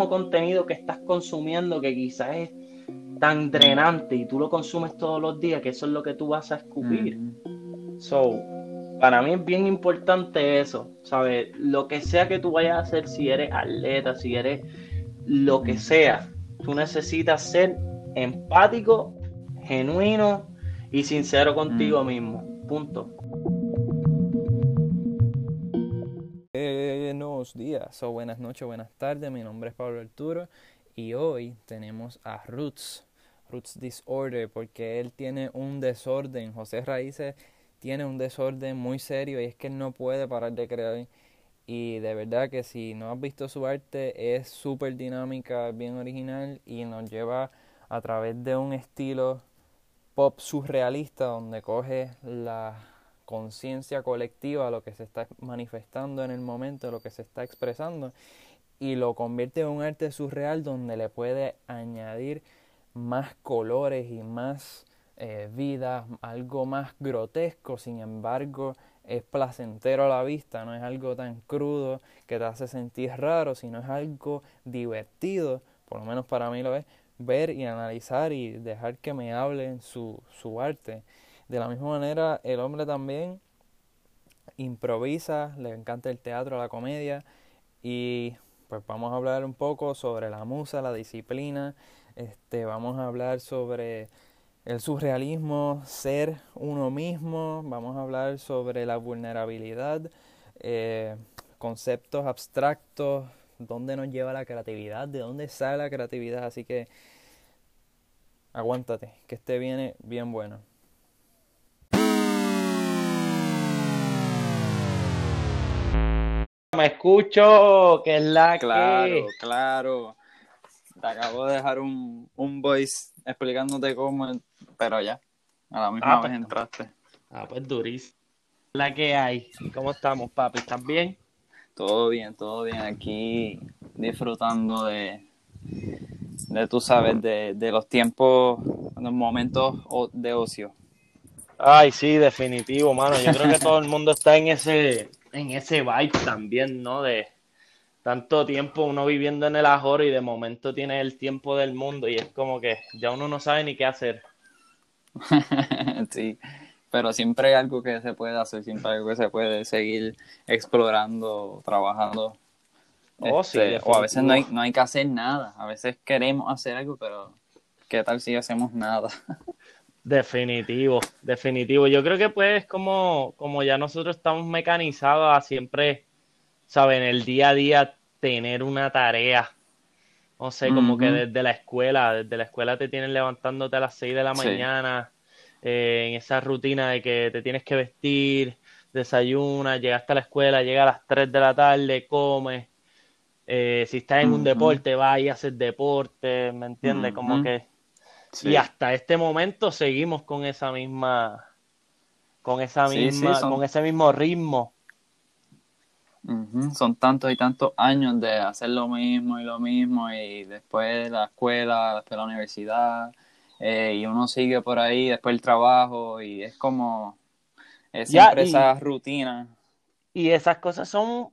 mismo contenido que estás consumiendo que quizás es tan drenante y tú lo consumes todos los días que eso es lo que tú vas a escupir. So, para mí es bien importante eso, ¿sabes? Lo que sea que tú vayas a hacer, si eres atleta, si eres lo que sea, tú necesitas ser empático, genuino y sincero contigo mismo. Punto. Buenos días o buenas noches, buenas tardes. Mi nombre es Pablo Arturo y hoy tenemos a Roots, Roots Disorder, porque él tiene un desorden. José Raíces tiene un desorden muy serio y es que él no puede parar de crear. Y de verdad que si no has visto su arte es súper dinámica, bien original y nos lleva a través de un estilo pop surrealista donde coge la conciencia colectiva, lo que se está manifestando en el momento, lo que se está expresando, y lo convierte en un arte surreal donde le puede añadir más colores y más eh, vida, algo más grotesco, sin embargo es placentero a la vista, no es algo tan crudo que te hace sentir raro, sino es algo divertido, por lo menos para mí lo es, ver y analizar y dejar que me hablen su, su arte. De la misma manera, el hombre también improvisa, le encanta el teatro, la comedia y pues vamos a hablar un poco sobre la musa, la disciplina, este, vamos a hablar sobre el surrealismo, ser uno mismo, vamos a hablar sobre la vulnerabilidad, eh, conceptos abstractos, dónde nos lleva la creatividad, de dónde sale la creatividad, así que aguántate, que este viene bien bueno. Me escucho, que es la claro, Claro, Te acabo de dejar un, un voice explicándote cómo, pero ya, a la misma Ah, vez pues, entraste. Ah, pues durísimo. La que hay. ¿Cómo estamos, papi? ¿Estás bien? Todo bien, todo bien. Aquí disfrutando de, de tú sabes, de, de los tiempos, los momentos de ocio. Ay, sí, definitivo, mano. Yo creo que todo el mundo está en ese, en ese vibe también, ¿no? De tanto tiempo uno viviendo en el ajoro y de momento tiene el tiempo del mundo y es como que ya uno no sabe ni qué hacer. sí, pero siempre hay algo que se puede hacer, siempre hay algo que se puede seguir explorando, trabajando. Oh, sí, Este, o a veces no hay, no hay que hacer nada, a veces queremos hacer algo, pero ¿qué tal si hacemos nada? Definitivo, definitivo. Yo creo que pues como, como ya nosotros estamos mecanizados a siempre, ¿saben? En el día a día tener una tarea. No sé, como que desde la escuela, desde la escuela te tienen levantándote a las 6 de la Sí. mañana, eh, en esa rutina de que te tienes que vestir, desayunas, llegaste a la escuela, llega a las 3 de la tarde, comes. Eh, si estás en un deporte, vas y haces deporte, ¿me entiendes? Como que... Sí. Y hasta este momento seguimos con esa misma, con esa Sí, sí, misma, son- con ese mismo ritmo. Son tantos y tantos años de hacer lo mismo y lo mismo y después la escuela, después la universidad eh, y uno sigue por ahí, después el trabajo y es como es Ya, siempre y- esa rutina. Y esas cosas son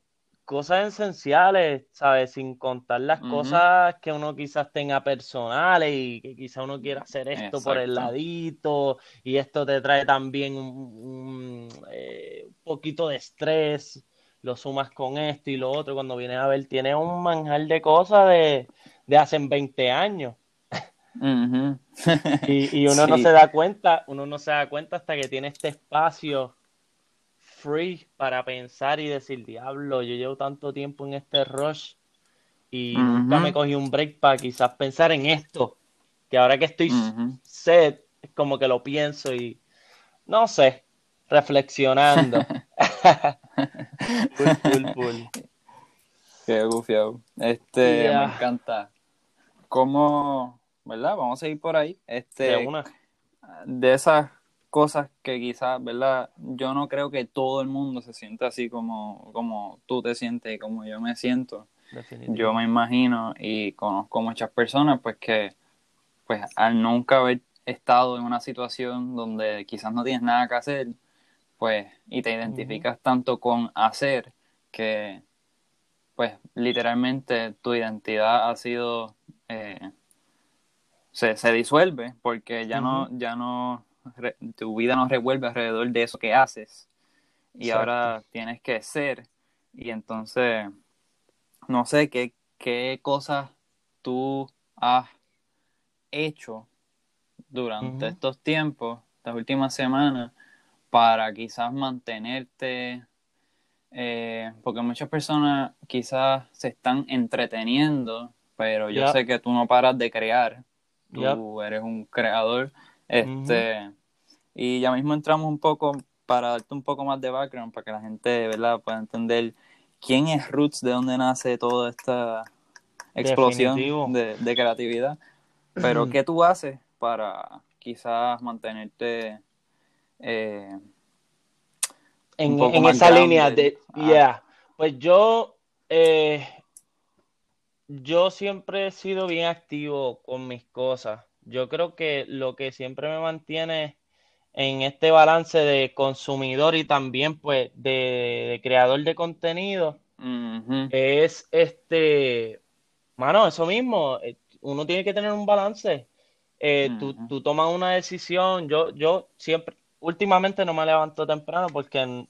cosas esenciales, ¿sabes? Sin contar las cosas que uno quizás tenga personales y que quizás uno quiera hacer esto por el ladito y esto te trae también un, un, eh, un poquito de estrés, lo sumas con esto y lo otro, cuando vienes a ver, tienes un manjar de cosas de, de hace 20 años. Y, y uno no se da cuenta, uno no se da cuenta hasta que tiene este espacio free para pensar y decir, diablo, yo llevo tanto tiempo en este rush y nunca Ujú. me cogí un break para quizás pensar en esto, que ahora que estoy set, es como que lo pienso y no sé, reflexionando. Full, full, full. Qué gufiado. Este, Yeah. me encanta. ¿Cómo, verdad? Vamos a seguir por ahí. Este, De una. de esas cosas que quizás, ¿verdad? Yo no creo que todo el mundo se sienta así como, como tú te sientes y como yo me siento. Yo me imagino y conozco muchas personas pues que pues al nunca haber estado en una situación donde quizás no tienes nada que hacer, pues y te identificas tanto con hacer que pues literalmente tu identidad ha sido, eh, se, se, disuelve porque ya no, ya no, tu vida no revuelve alrededor de eso que haces. Y ahora tienes que ser. Y entonces no sé qué, qué cosas tú has hecho durante estos tiempos, estas últimas semanas, para quizás mantenerte, eh, porque muchas personas quizás se están entreteniendo, pero yo sé que tú no paras de crear, tú eres un creador, este, y ya mismo entramos un poco para darte un poco más de background, para que la gente, ¿verdad?, pueda entender quién es Roots, de dónde nace toda esta explosión de, de, creatividad. Pero, ¿qué tú haces para quizás mantenerte eh, en, en esa línea de, yeah, pues yo, eh, yo siempre he sido bien activo con mis cosas. Yo creo que lo que siempre me mantiene en este balance de consumidor y también pues de, creador de contenido es este, mano, eso mismo, eh, uno tiene que tener un balance. Eh, tú, tomas una decisión, yo, yo siempre, últimamente no me levanto temprano porque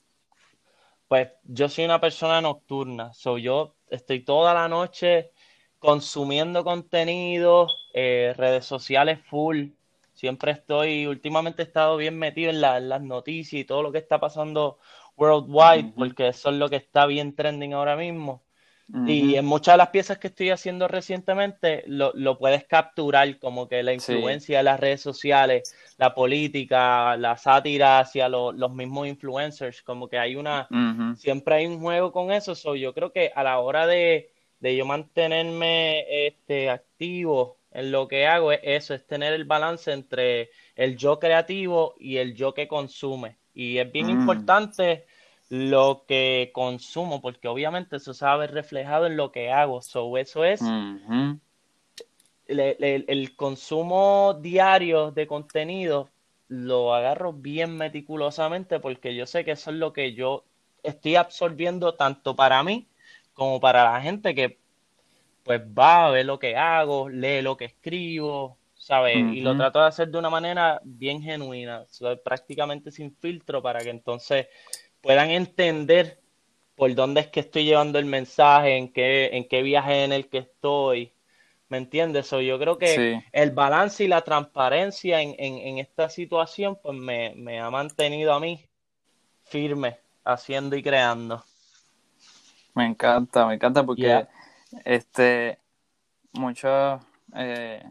pues yo soy una persona nocturna, so yo estoy toda la noche consumiendo contenido, eh, redes sociales full, siempre estoy, últimamente he estado bien metido en, las noticias y todo lo que está pasando worldwide, porque eso es lo que está bien trending ahora mismo. Y en muchas de las piezas que estoy haciendo recientemente lo, lo puedes capturar como que la influencia de las redes sociales, la política, la sátira hacia los mismos influencers, como que hay una, siempre hay un juego con eso. So, yo creo que a la hora de, de yo mantenerme este, activo en lo que hago es eso, es tener el balance entre el yo creativo y el yo que consume. Y es bien mm. importante lo que consumo, porque obviamente eso se va a ver reflejado en lo que hago. So, eso es el, consumo diario de contenido, lo agarro bien meticulosamente porque yo sé que eso es lo que yo estoy absorbiendo tanto para mí como para la gente que pues va a ver lo que hago, lee lo que escribo, ¿sabes? Y lo trato de hacer de una manera bien genuina, prácticamente sin filtro para que entonces puedan entender por dónde es que estoy llevando el mensaje, en qué, en qué viaje en el que estoy. ¿Me entiendes? yo creo que el balance y la transparencia en, en, esta situación, pues me, ha mantenido a mí firme, haciendo y creando. Me encanta, me encanta porque este mucho eh,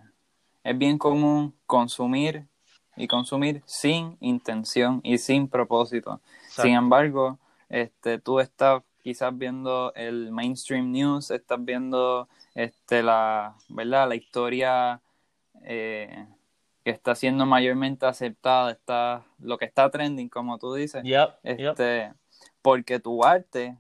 es bien común consumir y consumir sin intención y sin propósito. Sin embargo, este, tú estás quizás viendo el mainstream news, estás viendo este, la, ¿verdad? la historia eh, que está siendo mayormente aceptada, está, lo que está trending, como tú dices, este, porque tu arte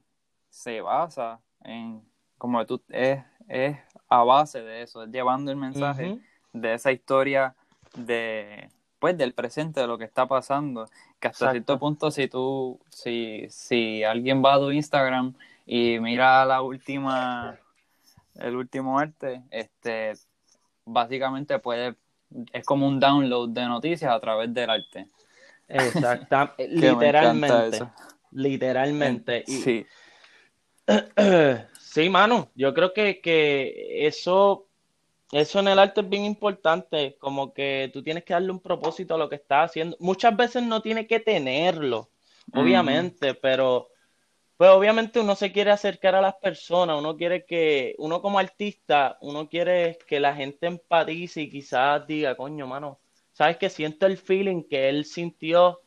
se basa en, como tú, es, es a base de eso, es llevando el mensaje de esa historia de, pues, del presente, de lo que está pasando que hasta cierto punto si tú, si, si alguien va a tu Instagram y mira la última, el último arte, este, básicamente puede, es como un download de noticias a través del arte. Exactamente, literalmente, literalmente. sí. sí, mano, yo creo que, que eso eso en el arte es bien importante, como que tú tienes que darle un propósito a lo que estás haciendo. Muchas veces no tiene que tenerlo, obviamente, pero pues obviamente uno se quiere acercar a las personas, uno quiere que, uno como artista, uno quiere que la gente empatice y quizás diga, coño, mano, sabes que siento el feeling que él sintió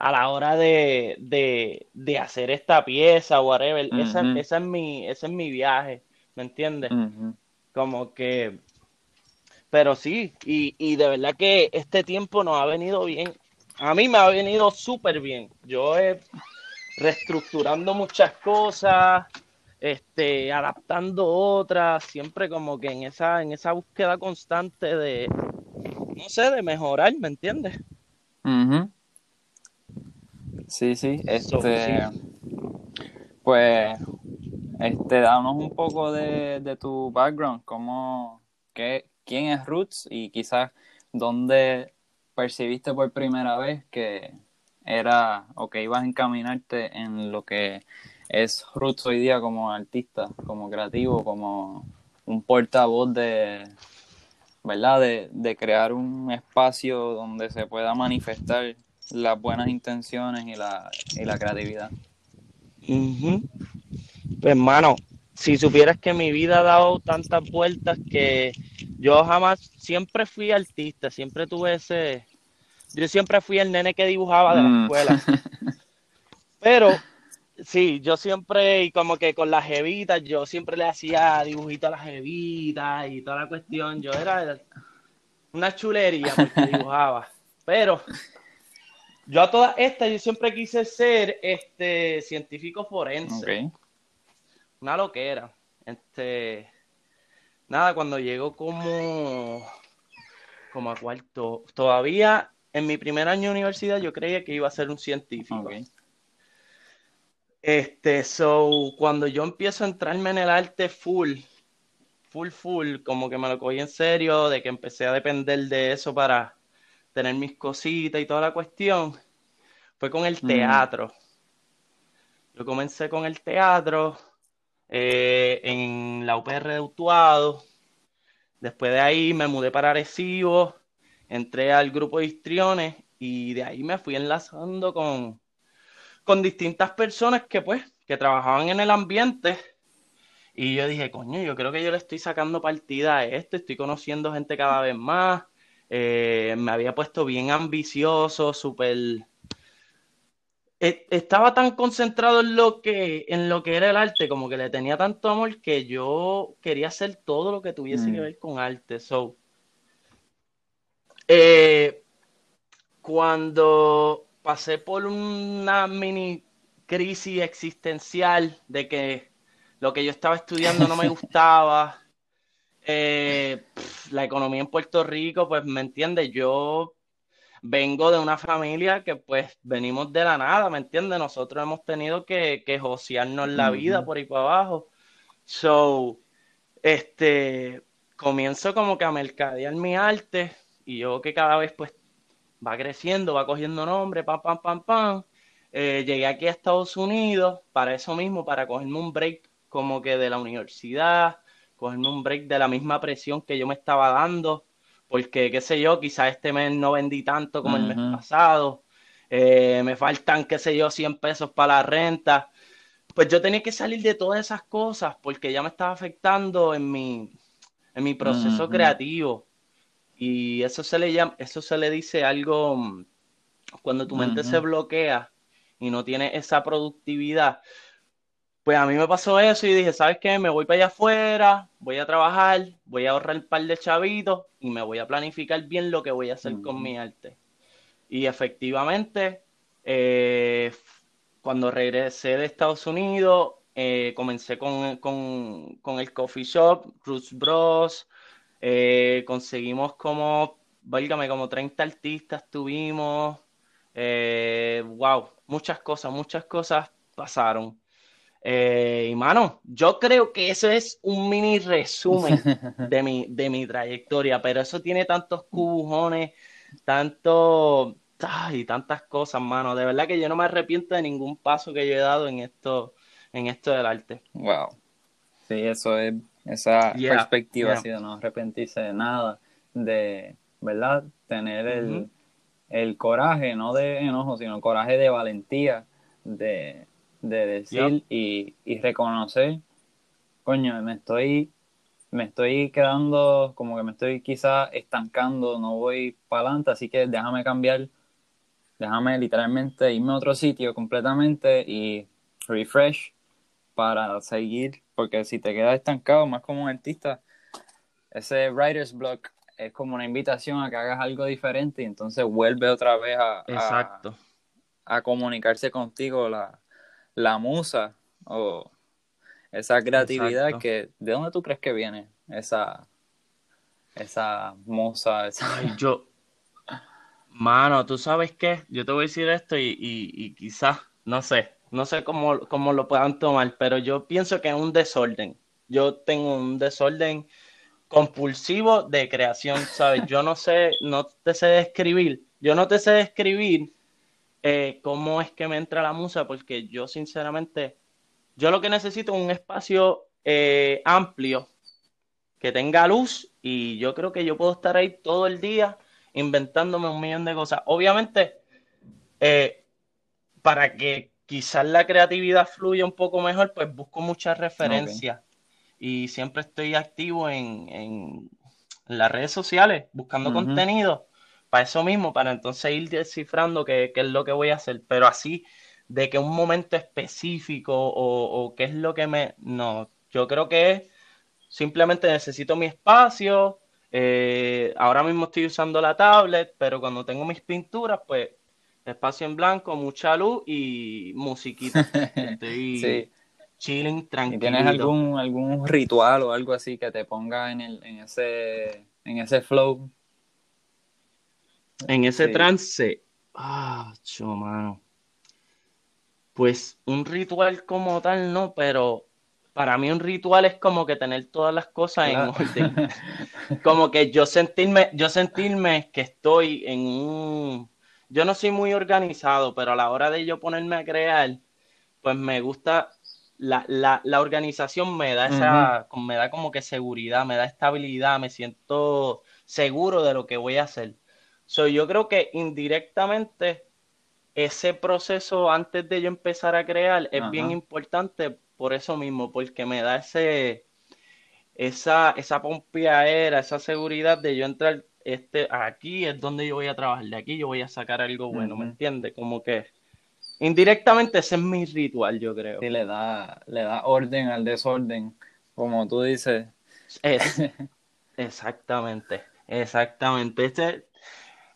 a la hora de, de, de hacer esta pieza, whatever. esa, esa, es mi, ese es mi viaje, ¿me entiendes? Como que pero sí, y, y de verdad que este tiempo nos ha venido bien. A mí me ha venido súper bien. Yo he reestructurando muchas cosas, este, adaptando otras, siempre como que en esa, en esa búsqueda constante de, no sé, de mejorar, ¿me entiendes? Sí, sí, este, pues este, danos un poco de, de tu background, cómo, qué, quién es Roots y quizás dónde percibiste por primera vez que era o que ibas a encaminarte en lo que es Roots hoy día como artista, como creativo, como un portavoz de, ¿verdad? De, crear un espacio donde se pueda manifestar las buenas intenciones y la, y la creatividad. Pues hermano, si supieras que mi vida ha dado tantas vueltas que yo jamás, siempre fui artista, siempre tuve ese, yo siempre fui el nene que dibujaba de la mm. escuela. Pero sí, yo siempre, y como que con las jevitas, yo siempre le hacía dibujitos a las jevitas y toda la cuestión. Yo era una chulería porque dibujaba. Pero yo a todas estas, yo siempre quise ser este científico forense. Una loquera. Este, nada, cuando llegó como, como a cuarto, todavía en mi primer año de universidad yo creía que iba a ser un científico. Este, so, cuando yo empiezo a entrarme en el arte full, full, full, como que me lo cogí en serio, de que empecé a depender de eso para tener mis cositas y toda la cuestión, fue con el mm. teatro. Yo comencé con el teatro eh, en la UPR de Utuado. Después de ahí me mudé para Arecibo entré al grupo de histriones y de ahí me fui enlazando con, con distintas personas que pues, que trabajaban en el ambiente. Y yo dije, coño, yo creo que yo le estoy sacando partida a esto, estoy conociendo gente cada vez más. Eh, me había puesto bien ambicioso, súper... E, estaba tan concentrado en lo, que, en lo que era el arte, como que le tenía tanto amor que yo quería hacer todo lo que tuviese que mm. ver con arte. So, eh, cuando pasé por una mini crisis existencial de que lo que yo estaba estudiando no me gustaba, eh, la economía en Puerto Rico, pues me entiende, yo vengo de una familia que pues venimos de la nada, ¿me entiende? Nosotros hemos tenido que, que josearnos la vida por ahí para abajo. So, este, comienzo como que a mercadear mi arte y yo que cada vez pues va creciendo, va cogiendo nombre, pam, pam, pam, pam. Eh, llegué aquí a Estados Unidos para eso mismo, para cogerme un break como que de la universidad, cogerme un break de la misma presión que yo me estaba dando, porque qué sé yo, quizás este mes no vendí tanto como el mes pasado, eh, me faltan, qué sé yo, 100 pesos para la renta. Pues yo tenía que salir de todas esas cosas porque ya me estaba afectando en mi, en mi proceso creativo. Y eso se le llama, eso se le dice algo mm, cuando tu mente se bloquea y no tiene esa productividad. Pues a mí me pasó eso y dije, ¿sabes qué? Me voy para allá afuera, voy a trabajar, voy a ahorrar un par de chavitos y me voy a planificar bien lo que voy a hacer con mi arte. Y efectivamente, eh, cuando regresé de Estados Unidos, eh, comencé con, con, el coffee shop, Roots Bros, eh, conseguimos como, válgame, como 30 artistas tuvimos. Wow, muchas cosas, muchas cosas pasaron. Eh, y mano, yo creo que eso es un mini resumen de mi, de mi trayectoria, pero eso tiene tantos cubujones, tanto, y tantas cosas, mano. De verdad que yo no me arrepiento de ningún paso que yo he dado en esto, en esto del arte. Wow. Sí, eso es esa perspectiva así de no arrepentirse de nada, de, ¿verdad? Tener el, el coraje, no de enojo, sino coraje de valentía, de, de decir y, y reconocer, coño, me estoy me estoy quedando, como que me estoy quizá estancando, no voy para adelante, así que déjame cambiar, déjame literalmente irme a otro sitio completamente y refresh para seguir porque si te quedas estancado más como un artista, ese writer's block es como una invitación a que hagas algo diferente y entonces vuelve otra vez a, Exacto. a, comunicarse contigo la, la, musa o esa creatividad que ¿de dónde tú crees que viene esa esa musa? Esa... yo mano, tú sabes qué, yo te voy a decir esto y, y, y quizás, no sé, No sé cómo, cómo lo puedan tomar, pero yo pienso que es un desorden. Yo tengo un desorden compulsivo de creación, ¿sabes? Yo no sé, no te sé describir, yo no te sé describir eh, cómo es que me entra la musa, porque yo sinceramente, yo lo que necesito es un espacio eh, amplio, que tenga luz, y yo creo que yo puedo estar ahí todo el día inventándome un millón de cosas. Obviamente, eh, para que quizás la creatividad fluya un poco mejor, pues busco muchas referencias. Y siempre estoy activo en, las redes sociales buscando contenido para eso mismo, para entonces ir descifrando qué, es lo que voy a hacer, pero así de que un momento específico o, qué es lo que me... No, yo creo que simplemente necesito mi espacio, eh, ahora mismo estoy usando la tablet, pero cuando tengo mis pinturas, pues espacio en blanco, mucha luz y musiquita. Estoy chilling, tranquilo. ¿Tienes algún, algún ritual o algo así que te ponga en, el, en, ese, en ese flow? En ese trance. Ah, mano. Pues un ritual como tal, no, pero para mí un ritual es como que tener todas las cosas en orden. como que yo sentirme, yo sentirme que estoy en un. Yo no soy muy organizado, pero a la hora de yo ponerme a crear, pues me gusta. La, la, la organización me da esa, me da como que seguridad, me da estabilidad, me siento seguro de lo que voy a hacer. So, yo creo que indirectamente ese proceso antes de yo empezar a crear es bien importante por eso mismo, porque me da ese, esa, esa era, esa seguridad de yo entrar, este, aquí es donde yo voy a trabajar, de aquí yo voy a sacar algo bueno, ¿me entiendes? Como que indirectamente ese es mi ritual, yo creo. Sí, le da, le da orden al desorden, como tú dices. Es, exactamente, exactamente. Este,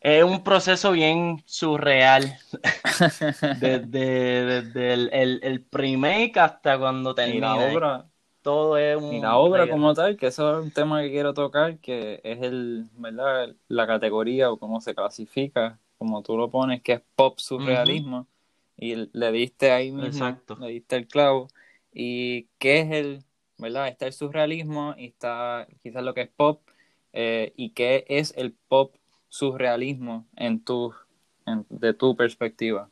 es un proceso bien surreal. desde, el, el, el hasta cuando termina. la obra. Todo es un. Y la obra como tal, que eso es un tema que quiero tocar, que es el, ¿verdad? La categoría o cómo se clasifica, como tú lo pones, que es pop surrealismo. Y le diste ahí mismo, Exacto. le diste el clavo. ¿Y qué es el, verdad? Está el surrealismo y está quizás lo que es pop. Eh, ¿Y qué es el pop surrealismo en tu, de tu perspectiva?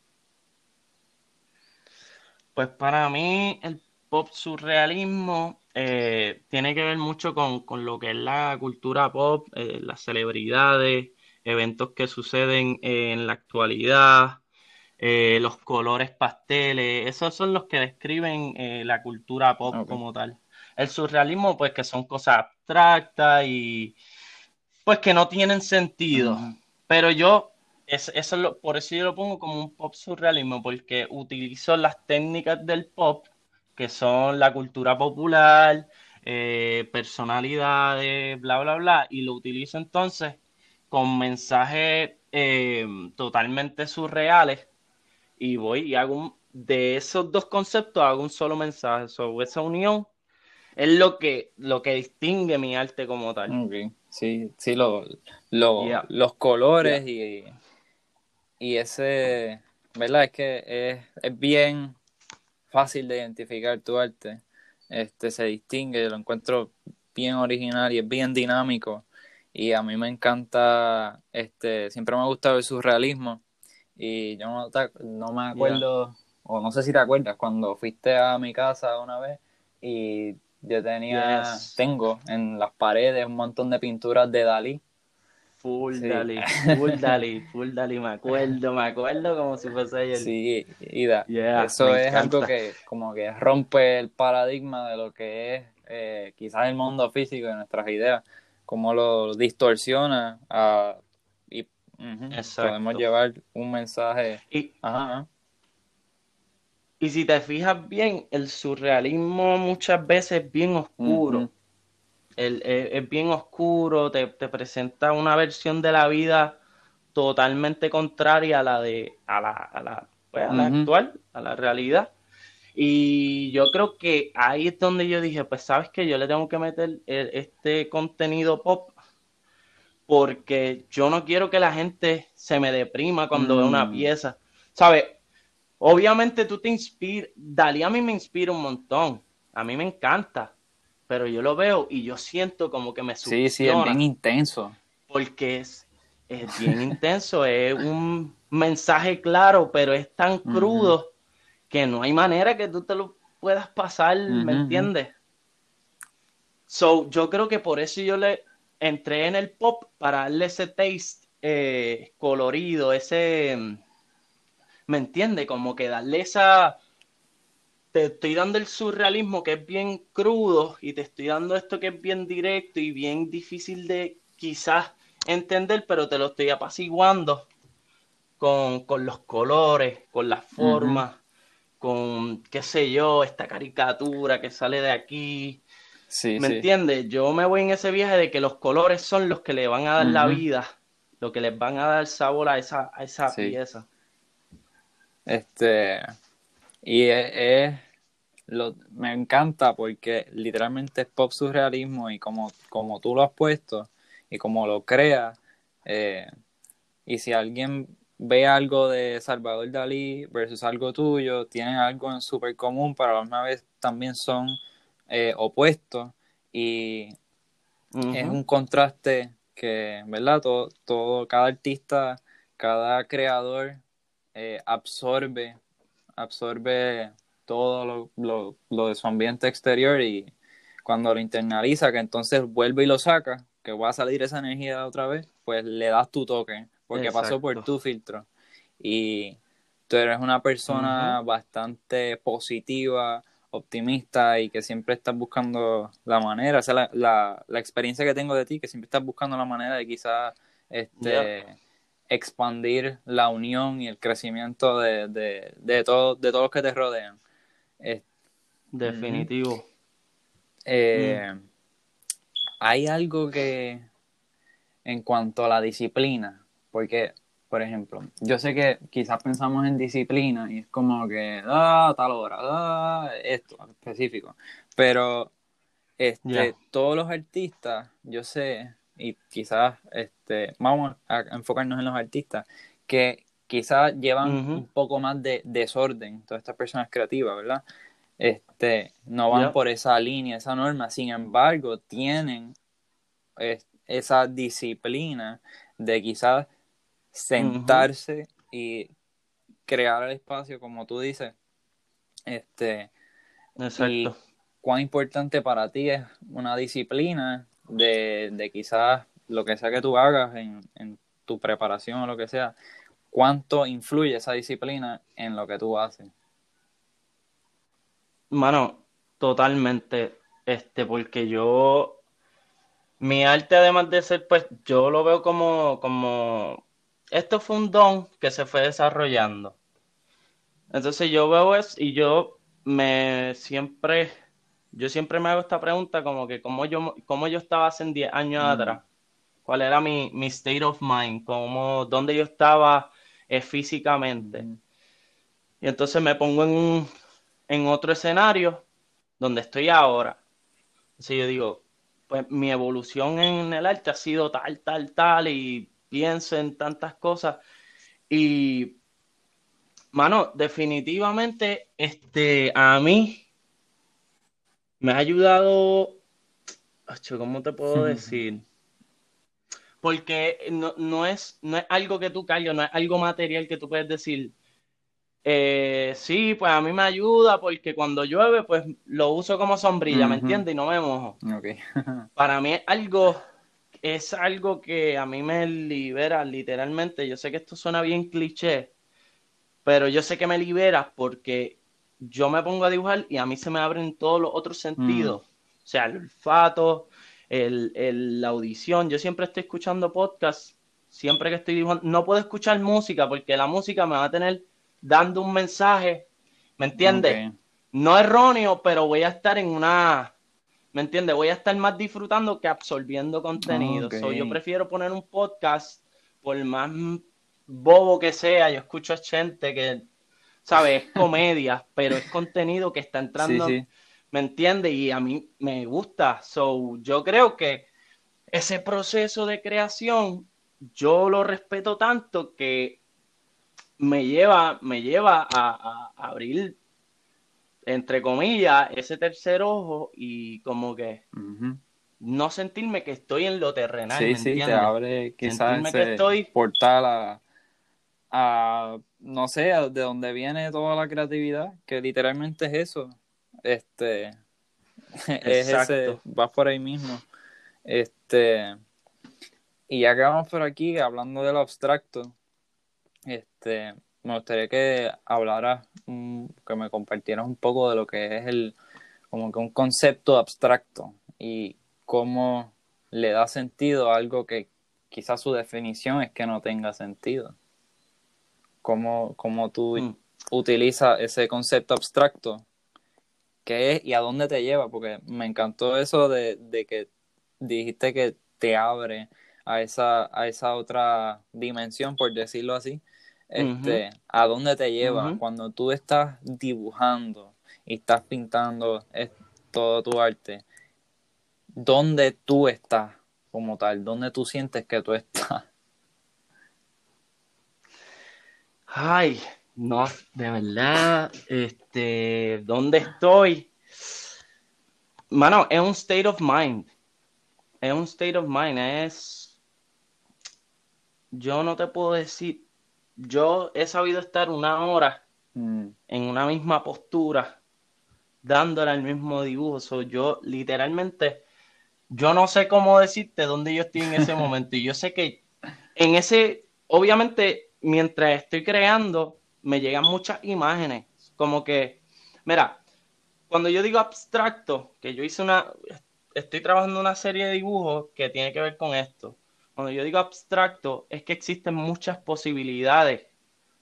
Pues para mí el pop surrealismo eh, tiene que ver mucho con, lo que es la cultura pop, eh, las celebridades, eventos que suceden en la actualidad, eh, los colores pasteles, esos son los que describen la cultura pop como tal. El surrealismo, pues que son cosas abstractas y, pues que no tienen sentido. Pero yo, es, eso lo, por eso yo lo pongo como un pop surrealismo, porque utilizo las técnicas del pop, que son la cultura popular, eh, personalidades, bla, bla, bla, y lo utilizo entonces con mensajes eh, totalmente surreales y voy y hago un, de esos dos conceptos hago un solo mensaje sobre esa unión es lo que lo que distingue mi arte como tal Sí, sí, lo, los colores y, y ese, ¿verdad? Es que es, bien fácil de identificar tu arte. Este se distingue, lo encuentro bien original y es bien dinámico. Y a mí me encanta, este, siempre me ha gustado el surrealismo. Y yo no, no me acuerdo, o no sé si te acuerdas, cuando fuiste a mi casa una vez y yo tenía, tengo en las paredes un montón de pinturas de Dalí. Full Dalí, full Dalí, full Dalí, me acuerdo, me acuerdo como si fuese ayer. Sí, y eso es algo que como que rompe el paradigma de lo que es eh, quizás el mundo físico de nuestras ideas, como lo distorsiona y podemos llevar un mensaje. Y, ajá, y si te fijas bien, el surrealismo muchas veces es bien oscuro. es, bien oscuro, te, presenta una versión de la vida totalmente contraria a la de a la, a la, pues, actual, a la realidad. Y yo creo que ahí es donde yo dije, pues sabes que yo le tengo que meter este contenido pop porque yo no quiero que la gente se me deprima cuando ve una mm. pieza. ¿Sabes? Obviamente tú te inspiras, Dalí a mí me inspira un montón, a mí me encanta, pero yo lo veo y yo siento como que me Sí, sí, es bien intenso. Porque es, es bien intenso, es un mensaje claro, pero es tan crudo que no hay manera que tú te lo puedas pasar, ¿me entiendes? So, yo creo que por eso yo le entré en el pop para darle ese taste eh, colorido, ese, ¿me entiendes? Como que darle esa, te estoy dando el surrealismo que es bien crudo y te estoy dando esto que es bien directo y bien difícil de quizás entender, pero te lo estoy apaciguando con, los colores, con las formas, con, qué sé yo, esta caricatura que sale de aquí. Sí, ¿Me entiendes? Yo me voy en ese viaje de que los colores son los que le van a dar la vida, lo que les van a dar sabor a esa, a esa pieza. Este, y es, lo, me encanta porque literalmente es pop surrealismo y como, como tú lo has puesto y como lo creas, eh, y si alguien ve algo de Salvador Dalí versus algo tuyo, tienen algo en súper común, pero a la misma vez también son eh, opuestos y es un contraste que, ¿verdad? Todo, todo, cada artista, cada creador eh, absorbe absorbe todo lo, lo, de su ambiente exterior y cuando lo internaliza, que entonces vuelve y lo saca, que va a salir esa energía otra vez, pues le das tu toque, porque pasó por tu filtro. Y tú eres una persona bastante positiva, optimista y que siempre estás buscando la manera, esa es la, la, experiencia que tengo de ti, que siempre estás buscando la manera de quizás este, expandir la unión y el crecimiento de, de, de, todo, de todos los que te rodean. Definitivo. Eh, mm. Hay algo que, en cuanto a la disciplina, porque, por ejemplo, yo sé que quizás pensamos en disciplina y es como que, ah, tal hora, ah, esto específico, pero este, todos los artistas, yo sé, y quizás este, vamos a enfocarnos en los artistas, que quizás llevan un poco más de desorden, todas estas personas creativas, ¿verdad? Este, no van por esa línea, esa norma, sin embargo, tienen esa disciplina de quizás sentarse y crear el espacio, como tú dices. Este, Exacto. cuán importante para ti es una disciplina de, de quizás lo que sea que tú hagas en, en tu preparación o lo que sea, cuánto influye esa disciplina en lo que tú haces. Mano, totalmente, este, porque yo, mi arte además de ser, pues, yo lo veo como, como, esto fue un don que se fue desarrollando. Entonces yo veo eso y yo me siempre yo siempre me hago esta pregunta como que cómo yo, cómo yo estaba hace 10 años atrás, cuál era mi, mi, state of mind, cómo, dónde yo estaba eh, físicamente. Y entonces me pongo en, en otro escenario donde estoy ahora. Entonces yo digo, pues mi evolución en el arte ha sido tal, tal, tal, y pienso en tantas cosas. Y, mano, definitivamente, este, a mí me ha ayudado, ¿cómo te puedo decir? Porque no, es, no es algo que tú calles, no es algo material que tú puedes decir, eh, sí, pues a mí me ayuda porque cuando llueve, pues lo uso como sombrilla, ¿me entiendes? Y no me mojo. Okay. Para mí es algo, es algo que a mí me libera literalmente. Yo sé que esto suena bien cliché, pero yo sé que me libera porque yo me pongo a dibujar y a mí se me abren todos los otros sentidos. Mm. O sea, el olfato, el, la audición. Yo siempre estoy escuchando podcasts, siempre que estoy dibujando. No puedo escuchar música porque la música me va a tener dando un mensaje, ¿me entiendes? No erróneo, pero voy a estar en una, ¿me entiendes? Voy a estar más disfrutando que absorbiendo contenido. yo prefiero poner un podcast, por más bobo que sea, yo escucho a gente que ¿sabes? Es comedia, pero es contenido que está entrando, ¿me entiendes? Y a mí me gusta. So, yo creo que ese proceso de creación, yo lo respeto tanto que me lleva, me lleva a, abrir, entre comillas, ese tercer ojo y como que no sentirme que estoy en lo terrenal. Sí, sí, te abre quizás ese estoy... portal a, no sé, de dónde viene toda la creatividad, que literalmente es eso. Este, es ese, vas por ahí mismo. Este, y ya que vamos por aquí hablando de lo abstracto, este, me gustaría que hablaras, que me compartieras un poco de lo que es el, como que un concepto abstracto y cómo le da sentido a algo que quizás su definición es que no tenga sentido. Cómo, cómo tú mm. utilizas ese concepto abstracto, qué es y a dónde te lleva, porque me encantó eso de, de que dijiste que te abre a esa, a esa otra dimensión, por decirlo así, este, a dónde te lleva cuando tú estás dibujando y estás pintando todo tu arte, dónde tú estás como tal, dónde tú sientes que tú estás. Ay, no, de verdad, este, ¿dónde estoy? Mano, es un state of mind. Es un state of mind, es... Yo no te puedo decir, yo he sabido estar una hora mm. en una misma postura, dándole el mismo dibujo. yo literalmente, yo no sé cómo decirte dónde yo estoy en ese momento. Y yo sé que en ese, obviamente, mientras estoy creando, me llegan muchas imágenes. Como que, mira, cuando yo digo abstracto, que yo hice una, estoy trabajando una serie de dibujos que tiene que ver con esto. Cuando yo digo abstracto, es que existen muchas posibilidades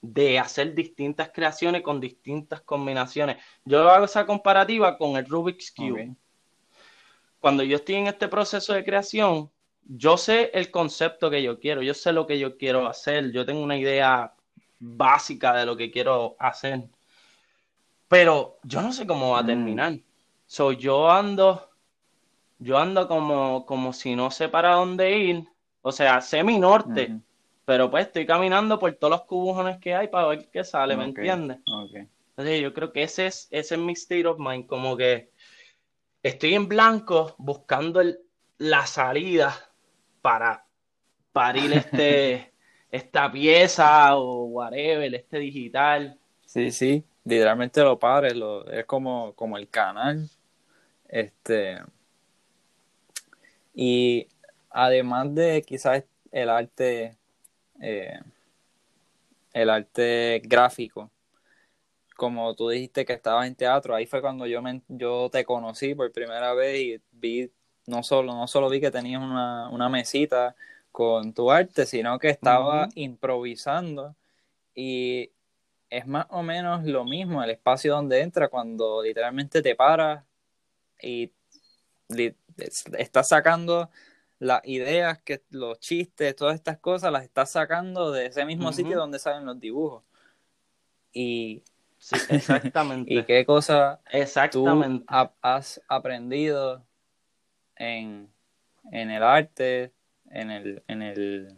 de hacer distintas creaciones con distintas combinaciones. Yo hago esa comparativa con el Rubik's Cube. Cuando yo estoy en este proceso de creación, yo sé el concepto que yo quiero, yo sé lo que yo quiero hacer, yo tengo una idea básica de lo que quiero hacer, pero yo no sé cómo va a mm. terminar. So, yo ando, yo ando como, como si no sé para dónde ir o sea, sé mi norte, pero pues estoy caminando por todos los cubujones que hay para ver qué sale, ¿me entiendes? Entonces yo creo que ese es, ese es mi state of mind, como que estoy en blanco buscando la salida para parir este, esta pieza o whatever, este digital. Sí, sí, literalmente lo pares, lo, es como, como el canal. Este. Y además de quizás el arte, eh, el arte gráfico, como tú dijiste que estabas en teatro, ahí fue cuando yo, me, yo te conocí por primera vez y vi, no solo, no solo vi que tenías una, mesita con tu arte, sino que estaba improvisando y es más o menos lo mismo el espacio donde entra cuando literalmente te paras y estás sacando las ideas, que los chistes, todas estas cosas las estás sacando de ese mismo sitio donde salen los dibujos. Y sí, exactamente. y qué cosa exactamente. tú has aprendido en, el arte, en el, en el,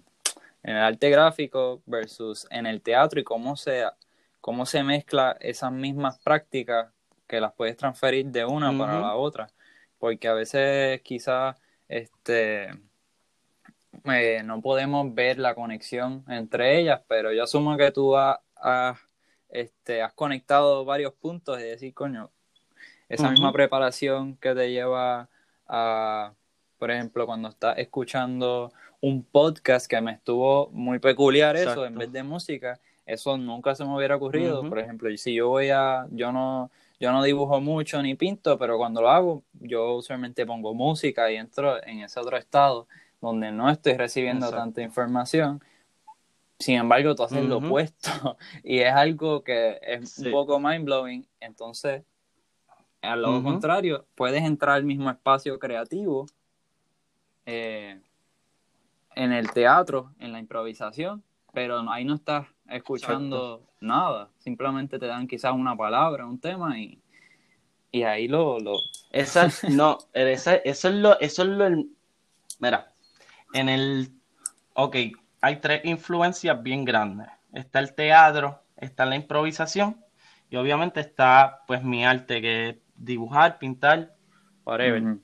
en el arte gráfico versus en el teatro y cómo se, cómo se mezcla esas mismas prácticas que las puedes transferir de una para la otra. Porque a veces quizás este, eh, no podemos ver la conexión entre ellas, pero yo asumo que tú has, este, has conectado varios puntos y decir, coño, esa misma preparación que te lleva a, por ejemplo, cuando estás escuchando un podcast que me estuvo muy peculiar eso, en vez de música, eso nunca se me hubiera ocurrido. Por ejemplo, si yo voy a, yo no, yo no dibujo mucho ni pinto, pero cuando lo hago, yo usualmente pongo música y entro en ese otro estado donde no estoy recibiendo tanta información. Sin embargo, tú haces lo opuesto y es algo que es un poco mind blowing. Entonces, al lado contrario, puedes entrar al mismo espacio creativo eh, en el teatro, en la improvisación, pero ahí no estás escuchando nada, simplemente te dan quizás una palabra, un tema y, y ahí lo... lo... Esa, no, esa, eso es lo, eso es lo, mira, en el, ok, hay tres influencias bien grandes. está el teatro, está la improvisación y obviamente está pues mi arte que es dibujar, pintar, whatever.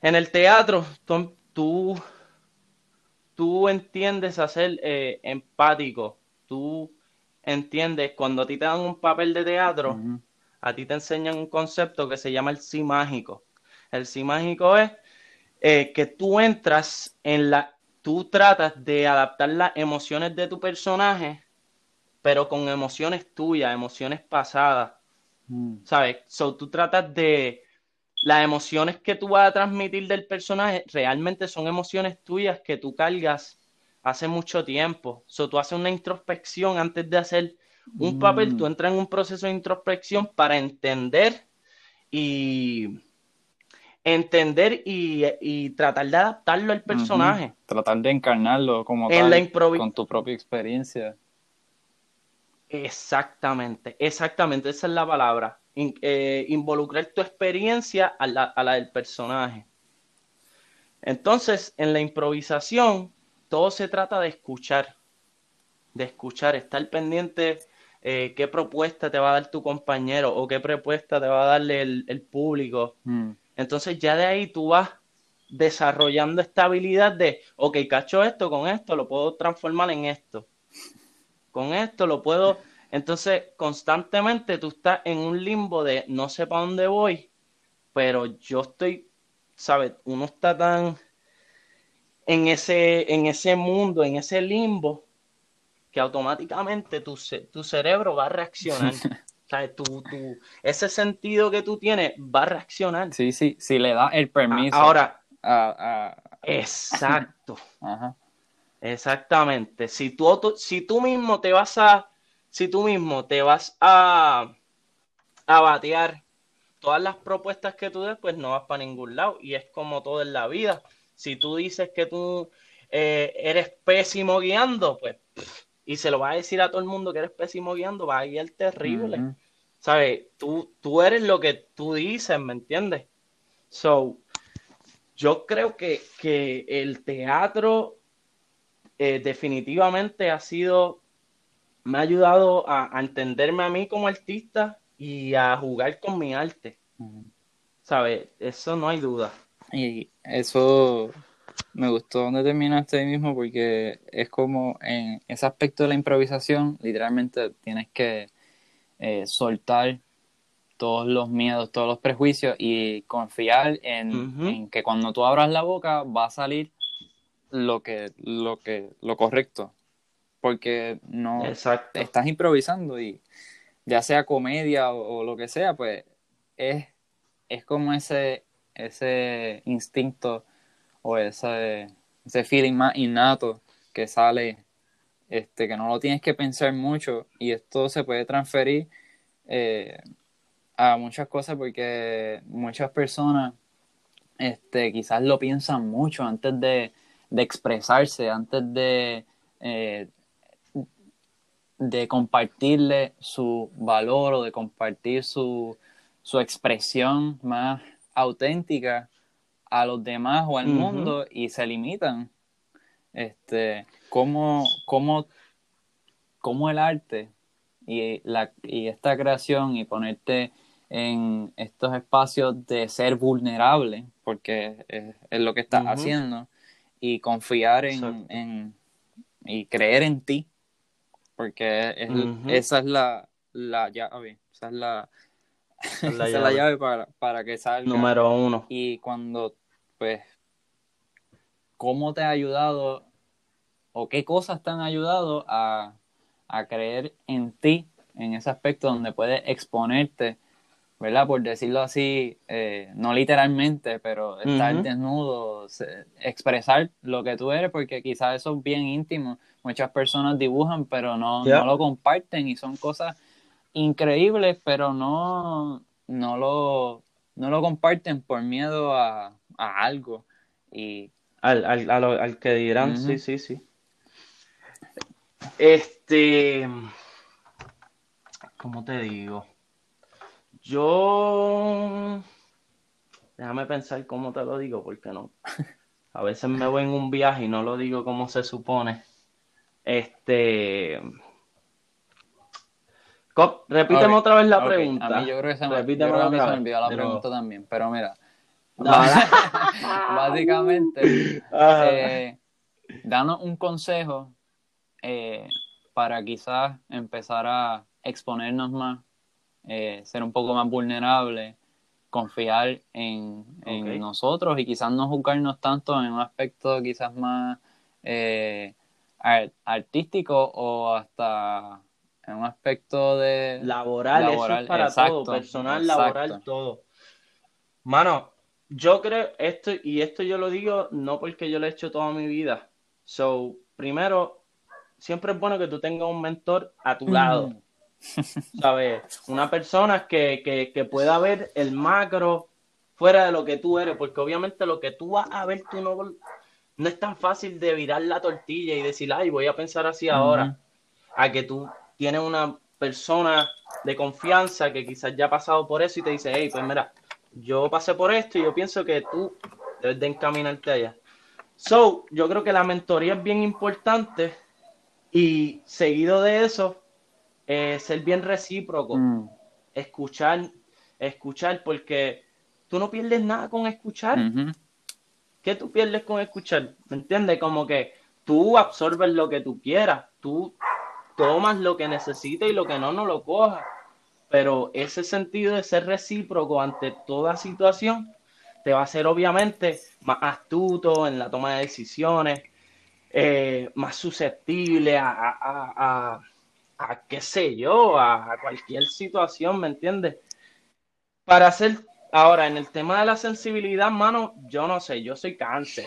En el teatro tú, tú, entiendes a ser eh, empático, tú entiendes cuando a ti te dan un papel de teatro, a ti te enseñan un concepto que se llama el sí mágico. El sí mágico es eh, que tú entras en la, tú tratas de adaptar las emociones de tu personaje pero con emociones tuyas, emociones pasadas. Mm. ¿Sabes? So, tú tratas de. Las emociones que tú vas a transmitir del personaje realmente son emociones tuyas que tú cargas hace mucho tiempo. So, tú haces una introspección antes de hacer un papel, tú mm. entras en un proceso de introspección para entender y entender y, tratar de adaptarlo al personaje. Tratar de encarnarlo como tal, con tu propia experiencia. Exactamente, exactamente, esa es la palabra. Eh, involucrar tu experiencia a la, a la del personaje. Entonces, en la improvisación, todo se trata de escuchar, de escuchar, estar pendiente eh, qué propuesta te va a dar tu compañero o qué propuesta te va a darle el, público. Mm. Entonces, ya de ahí tú vas desarrollando esta habilidad de, ok, cacho esto con esto, lo puedo transformar en esto con esto lo puedo. Entonces, constantemente tú estás en un limbo de no sé para dónde voy, pero yo estoy, ¿sabes? Uno está tan en ese, en ese mundo, en ese limbo, que automáticamente tu, tu cerebro va a reaccionar. ¿Sabes? Tu, tu, ese sentido que tú tienes va a reaccionar. Sí, sí, si le da el permiso. Ahora, exacto. Ajá. Exactamente. Si tú, si tú mismo te vas a, si tú mismo te vas a, a batear todas las propuestas que tú des, pues no vas para ningún lado. Y es como todo en la vida. Si tú dices que tú eh, eres pésimo guiando, pues, y se lo vas a decir a todo el mundo que eres pésimo guiando, va a guiar terrible. ¿Sabes? Tú, tú eres lo que tú dices, ¿me entiendes? So, yo creo que, que el teatro eh, definitivamente ha sido, me ha ayudado a, entenderme a mí como artista y a jugar con mi arte. ¿Sabes? Eso no hay duda. Y eso me gustó donde terminaste ahí mismo porque es como en ese aspecto de la improvisación, literalmente tienes que eh, soltar todos los miedos, todos los prejuicios y confiar en, en, que cuando tú abras la boca va a salir lo que, lo que, lo correcto. Porque no estás improvisando y ya sea comedia o, lo que sea, pues es, es como ese, ese instinto o ese, ese feeling más innato que sale, este, que no lo tienes que pensar mucho y esto se puede transferir eh, a muchas cosas porque muchas personas este, quizás lo piensan mucho antes de, de expresarse, antes de, eh, de compartirle su valor o de compartir su, su expresión más auténtica a los demás o al mundo y se limitan. Este, cómo, cómo, cómo el arte y, la, y esta creación y ponerte en estos espacios de ser vulnerable, porque es, lo que estás haciendo, y confiar en, y creer en ti, porque esa es la, la llave, esa es la, la, llave. para, para que salga. Número uno. Y cuando, pues, ¿cómo te ha ayudado o qué cosas te han ayudado a, a creer en ti en ese aspecto donde puedes exponerte ¿verdad? Por decirlo así, eh, no literalmente, pero estar desnudo, expresar lo que tú eres, porque quizás eso es bien íntimo. Muchas personas dibujan, pero no, no lo comparten y son cosas increíbles, pero no, no, lo, no lo comparten por miedo a, algo. Y... Al, al, al, que dirán, sí, sí, sí. Este, ¿cómo te digo? Yo. Déjame pensar cómo te lo digo, porque no. A veces me voy en un viaje y no lo digo como se supone. Este. repíteme otra vez la pregunta. A mí yo creo que se me, repíteme yo creo olvidó la pregunta también, pero mira. básicamente, eh, danos un consejo eh, para quizás empezar a exponernos más, eh, ser un poco más vulnerable, confiar en, nosotros y quizás no juzgarnos tanto en un aspecto quizás más eh, artístico o hasta en un aspecto de laboral, eso es para todo, personal, laboral, todo. Mano, yo creo esto y esto yo lo digo no porque yo lo he hecho toda mi vida. So, primero, siempre es bueno que tú tengas un mentor a tu lado. ¿Sabes? Una persona que, que, pueda ver el macro fuera de lo que tú eres, porque obviamente lo que tú vas a ver, tú no, no es tan fácil de virar la tortilla y decir, ay, voy a pensar así ahora, a que tú tienes una persona de confianza que quizás ya ha pasado por eso y te dice, hey, pues mira, yo pasé por esto y yo pienso que tú debes de encaminarte allá. So, yo creo que la mentoría es bien importante y seguido de eso, eh, ser bien recíproco, mm. escuchar, escuchar, porque tú no pierdes nada con escuchar. ¿Qué tú pierdes con escuchar? ¿Me entiendes? Como que tú absorbes lo que tú quieras, tú tomas lo que necesitas y lo que no, no lo cojas. Pero ese sentido de ser recíproco ante toda situación te va a hacer obviamente más astuto en la toma de decisiones, eh, más susceptible a, qué sé yo, a, cualquier situación, ¿me entiendes? Para hacer, ahora, en el tema de la sensibilidad, mano, yo no sé, yo soy cáncer,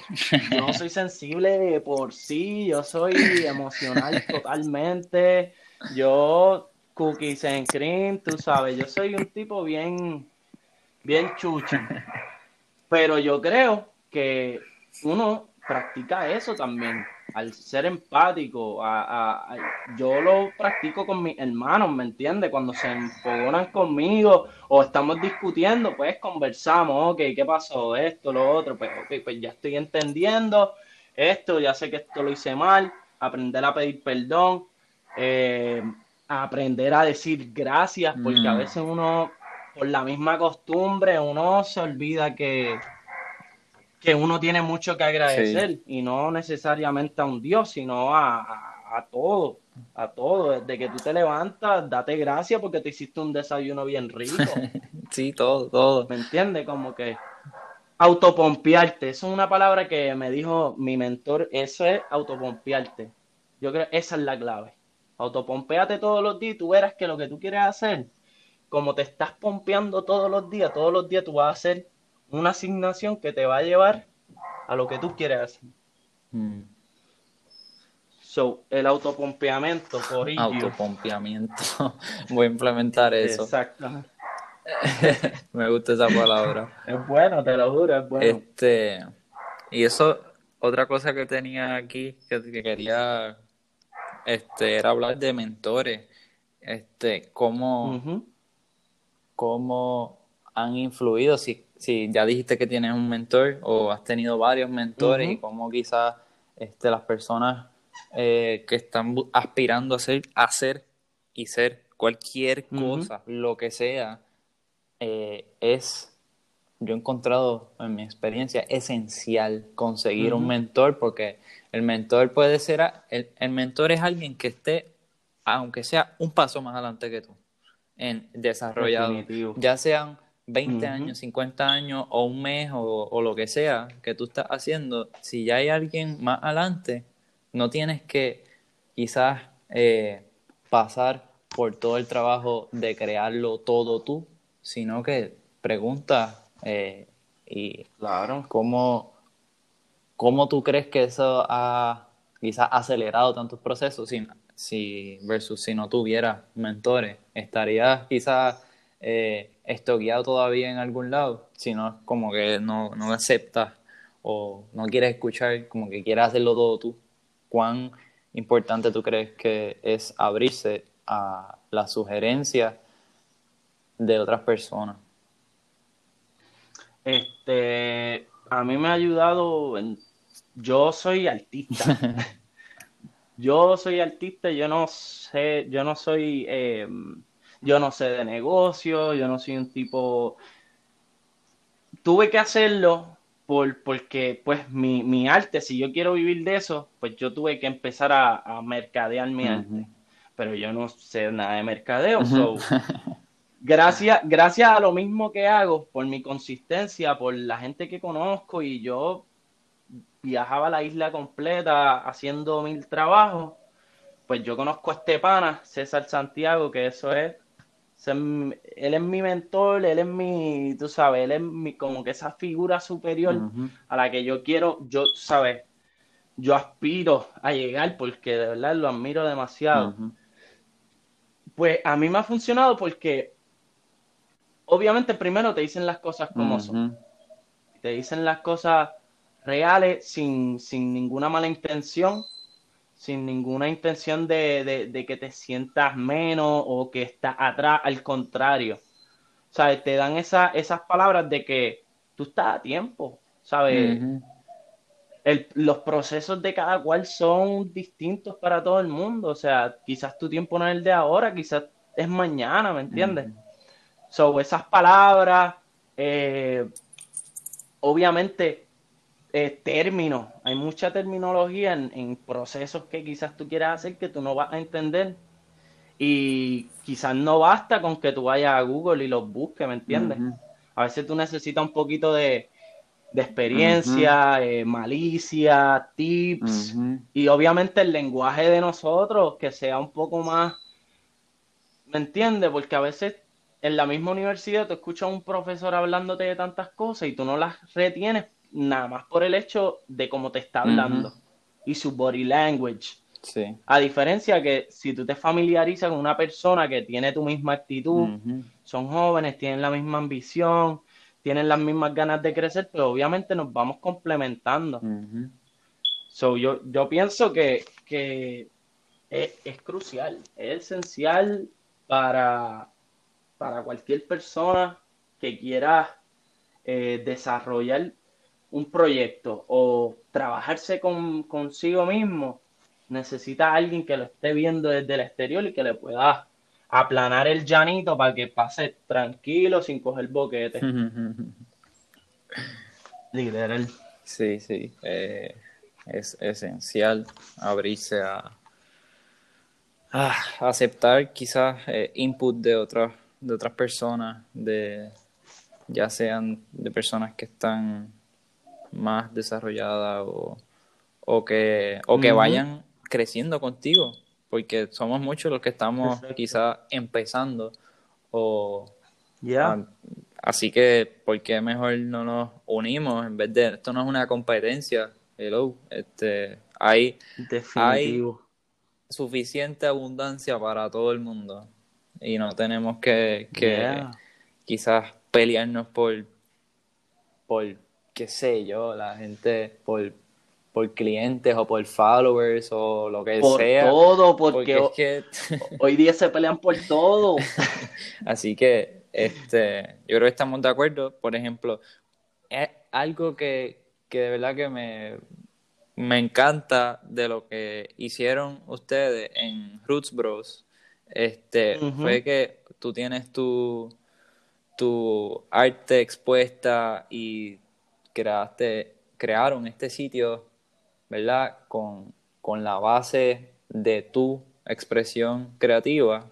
yo soy sensible por sí, yo soy emocional totalmente, yo cookies and cream, tú sabes, yo soy un tipo bien, bien chucho, pero yo creo que uno practica eso también al ser empático, a, yo lo practico con mis hermanos, ¿me entiendes? Cuando se enfogonan conmigo o estamos discutiendo, pues conversamos, ok, ¿qué pasó? Esto, lo otro, pues, pues ya estoy entendiendo esto, ya sé que esto lo hice mal, aprender a pedir perdón, eh, aprender a decir gracias, porque a mm. veces uno, por la misma costumbre, uno se olvida que que uno tiene mucho que agradecer y no necesariamente a un Dios, sino a, a, todo, a todo. Desde que tú te levantas, date gracias porque te hiciste un desayuno bien rico. sí, todo, todo. ¿Me entiendes? Como que autopompearte, eso es una palabra que me dijo mi mentor, eso es autopompearte. Yo creo que esa es la clave. Autopompeate todos los días y tú verás que lo que tú quieres hacer, como te estás pompeando todos los días, todos los días tú vas a hacer una asignación que te va a llevar a lo que tú quieres hacer. Mm. So, el autopompeamiento, por Autopompeamiento. Voy a implementar eso. Exacto. Me gusta esa palabra. Es bueno, te lo juro, es bueno. Este, y eso, otra cosa que tenía aquí que, quería este, era hablar de mentores. Este, cómo, cómo han influido, si si ya dijiste que tienes un mentor o has tenido varios mentores y cómo quizás este, las personas eh, que están aspirando a ser, y ser cualquier cosa, lo que sea, eh, es, yo he encontrado en mi experiencia, esencial conseguir un mentor porque el mentor puede ser, el, el mentor es alguien que esté, aunque sea un paso más adelante que tú, en desarrollado, ya sean 20 años, 50 años o un mes o, lo que sea que tú estás haciendo, si ya hay alguien más adelante, no tienes que quizás eh, pasar por todo el trabajo de crearlo todo tú, sino que pregunta eh, y claro. cómo, cómo tú crees que eso ha quizás acelerado tantos procesos si, si versus si no tuvieras mentores, estarías quizás eh, estoqueado todavía en algún lado, sino como que no, no aceptas o no quieres escuchar, como que quieres hacerlo todo tú. ¿Cuán importante tú crees que es abrirse a la sugerencia de otras personas? Este, a mí me ha ayudado, yo soy artista. yo soy artista, yo no sé, yo no soy... Eh, yo no sé de negocio, yo no soy un tipo... Tuve que hacerlo por, porque pues mi, mi, arte, si yo quiero vivir de eso, pues yo tuve que empezar a, a mercadear mi arte. Pero yo no sé nada de mercadeo. gracias, gracias a lo mismo que hago, por mi consistencia, por la gente que conozco y yo viajaba a la isla completa haciendo mil trabajos, pues yo conozco a este pana, César Santiago, que eso es él es mi mentor, él es mi, tú sabes, él es mi, como que esa figura superior a la que yo quiero, yo, sabes, yo aspiro a llegar porque de verdad lo admiro demasiado. Pues a mí me ha funcionado porque obviamente primero te dicen las cosas como son. Te dicen las cosas reales sin, sin ninguna mala intención sin ninguna intención de, que te sientas menos o que estás atrás, al contrario. ¿Sabes? Te dan esa, esas palabras de que tú estás a tiempo, ¿sabes? los procesos de cada cual son distintos para todo el mundo. O sea, quizás tu tiempo no es el de ahora, quizás es mañana, ¿me entiendes? So, esas palabras, eh, obviamente, eh, términos, hay mucha terminología en, procesos que quizás tú quieras hacer que tú no vas a entender. Y quizás no basta con que tú vayas a Google y los busques, ¿me entiendes? A veces tú necesitas un poquito de, experiencia, eh, malicia, tips y obviamente el lenguaje de nosotros que sea un poco más, ¿me entiendes? Porque a veces en la misma universidad tú escuchas a un profesor hablándote de tantas cosas y tú no las retienes nada más por el hecho de cómo te está hablando y su body language. Sí. A diferencia que si tú te familiarizas con una persona que tiene tu misma actitud, son jóvenes, tienen la misma ambición, tienen las mismas ganas de crecer, pues obviamente nos vamos complementando. so, yo, yo pienso que, es, crucial, es esencial para, para cualquier persona que quiera eh, desarrollar un proyecto o trabajarse con, consigo mismo, necesita alguien que lo esté viendo desde el exterior y que le pueda aplanar el llanito para que pase tranquilo sin coger boquete. Literal. Sí, sí. Eh, es esencial abrirse a, aceptar quizás eh, input de otras de otras personas, de ya sean de personas que están más desarrollada o, o que, o que vayan creciendo contigo, porque somos muchos los que estamos quizás empezando o... ya. así que, ¿por qué mejor no nos unimos en vez de... Esto no es una competencia, hello, este, hay, hay suficiente abundancia para todo el mundo y no tenemos que, que quizás pelearnos por, por qué sé yo, la gente por, por clientes o por followers o lo que sea. Por todo, porque, hoy día se pelean por todo. Así que este, yo creo que estamos de acuerdo. Por ejemplo, es algo que, que de verdad que me, me encanta de lo que hicieron ustedes en Roots Bros. Este, fue que tú tienes tu, tu arte expuesta y creaste, crearon este sitio, ¿verdad? Con, la base de tu expresión creativa.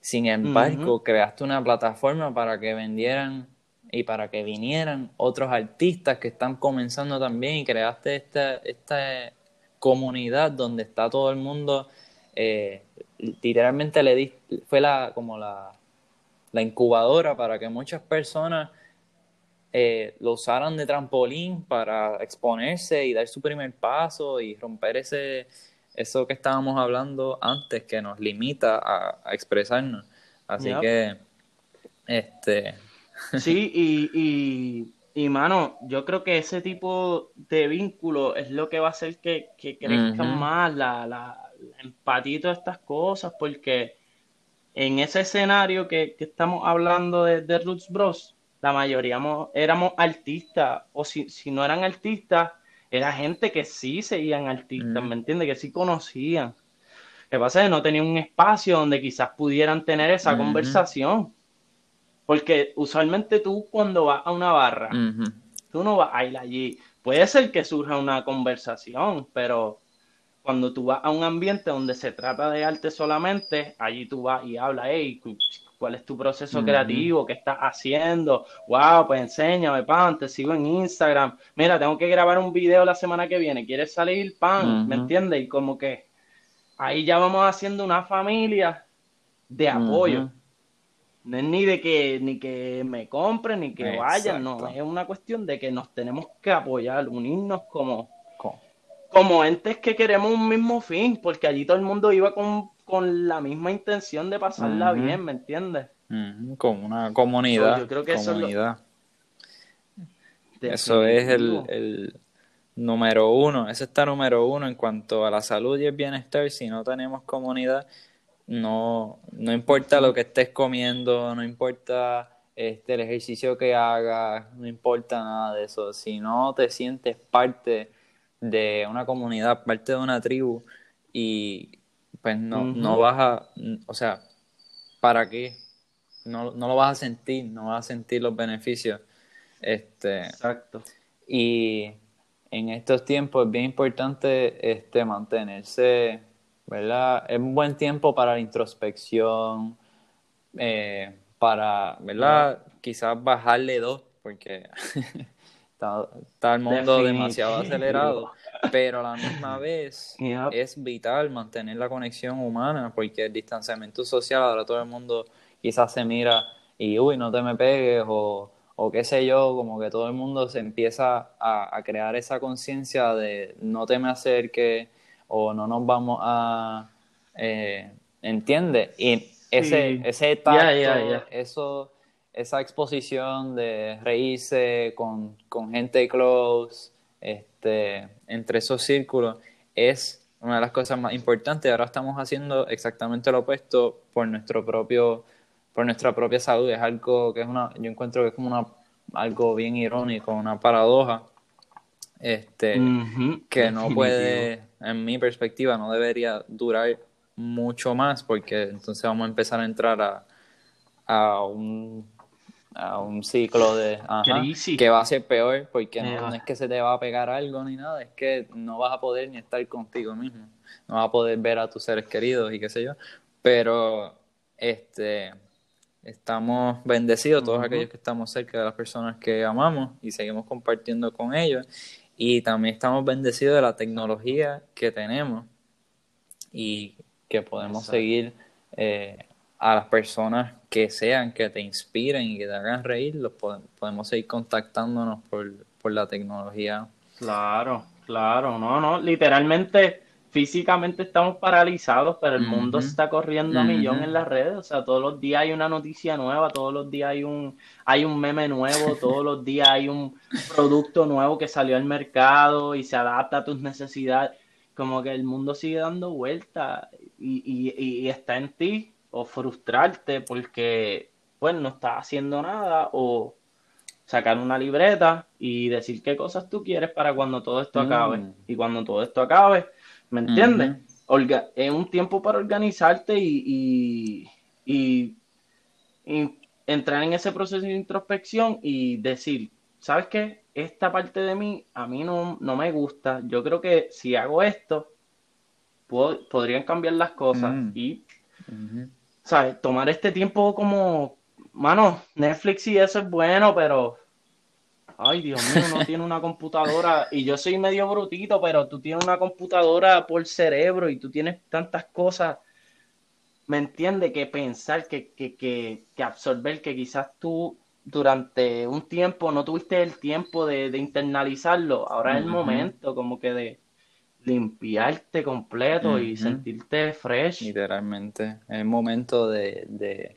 Sin embargo, creaste una plataforma para que vendieran y para que vinieran otros artistas que están comenzando también y creaste esta, esta comunidad donde está todo el mundo. Eh, literalmente le di, fue la, como la, la incubadora para que muchas personas eh, lo usaran de trampolín para exponerse y dar su primer paso y romper ese eso que estábamos hablando antes que nos limita a, expresarnos. Así que, este... Sí, y, y, y, mano, yo creo que ese tipo de vínculo es lo que va a hacer que, que crezcan más la, la, empatía de estas cosas, porque en ese escenario que, estamos hablando de, de Roots Bros, la mayoría éramos artistas, o si, no eran artistas, era gente que sí seguían artistas, mm. ¿me entiendes? Que sí conocían. que pasa es que no tenía un espacio donde quizás pudieran tener esa conversación. Porque usualmente tú cuando vas a una barra, tú no vas a ir allí. Puede ser que surja una conversación, pero cuando tú vas a un ambiente donde se trata de arte solamente, allí tú vas y hablas, hey, ¿cuál es tu proceso creativo? ¿Qué estás haciendo? Wow, pues enséñame, pan, te sigo en Instagram. Mira, tengo que grabar un video la semana que viene. ¿Quieres salir, pan? ¿Me entiendes? Y como que ahí ya vamos haciendo una familia de apoyo. No es ni de que ni que me compren ni que vayan, no, es una cuestión de que nos tenemos que apoyar, unirnos como como entes que queremos un mismo fin, porque allí todo el mundo iba con, la misma intención de pasarla bien, ¿me entiendes? Como una comunidad. yo creo que eso es, el, el, número uno, ese está número uno en cuanto a la salud y el bienestar. Si no tenemos comunidad, no, no importa lo que estés comiendo, no importa este, el ejercicio que hagas, no importa nada de eso. Si no te sientes parte de una comunidad, parte de una tribu, y pues no, no vas a, o sea, ¿para qué? No, no lo vas a sentir, no vas a sentir los beneficios. Este, Exacto. Y en estos tiempos es bien importante este, mantenerse, ¿verdad? Es un buen tiempo para la introspección, eh, para, ¿verdad? Quizás bajarle dos, porque Está, el mundo demasiado acelerado, pero a la misma vez es vital mantener la conexión humana porque el distanciamiento social, ahora todo el mundo quizás se mira y, uy, no te me pegues o, o qué sé yo, como que todo el mundo se empieza a, crear esa conciencia de no te me acerques o no nos vamos a... Eh, ¿Entiendes? Y ese, ese tacto, eso esa exposición de reírse con, gente close, este, entre esos círculos, es una de las cosas más importantes. Ahora estamos haciendo exactamente lo opuesto por nuestro propio, por nuestra propia salud. Es algo que es una, yo encuentro que es como una, algo bien irónico, una paradoja, este, que no puede, en mi perspectiva, no debería durar mucho más, porque entonces vamos a empezar a entrar a, a un a un ciclo de que va a ser peor porque no, es que se te va a pegar algo ni nada, es que no vas a poder ni estar contigo mismo, no vas a poder ver a tus seres queridos y qué sé yo, pero este estamos bendecidos todos aquellos que estamos cerca de las personas que amamos y seguimos compartiendo con ellos y también estamos bendecidos de la tecnología que tenemos y que podemos seguir eh, a las personas que sean, que te inspiren y que te hagan reír, los podemos seguir contactándonos por, la tecnología. Claro, claro, no, no, literalmente físicamente estamos paralizados, pero el mundo está corriendo a millón en las redes, o sea, todos los días hay una noticia nueva, todos los días hay un, hay un meme nuevo, todos los días hay un producto nuevo que salió al mercado y se adapta a tus necesidades, como que el mundo sigue dando vueltas y, y, y está en ti o frustrarte porque, pues, no estás haciendo nada o sacar una libreta y decir qué cosas tú quieres para cuando todo esto acabe. Mm. Y cuando todo esto acabe, ¿me entiendes? es un tiempo para organizarte y, y, entrar en ese proceso de introspección y decir, ¿sabes qué? Esta parte de mí a mí no, no me gusta. Yo creo que si hago esto, podrían cambiar las cosas. Mm. Y ¿sabes? Tomar este tiempo como, mano, Netflix y eso es bueno, pero, ay Dios mío, uno tiene una computadora y yo soy medio brutito, pero tú tienes una computadora por cerebro y tú tienes tantas cosas, ¿me entiendes? Que pensar, que, que, que, que absorber, que quizás tú durante un tiempo no tuviste el tiempo de, internalizarlo, ahora es el momento como que de limpiarte completo y sentirte fresh. Literalmente. Es el momento de,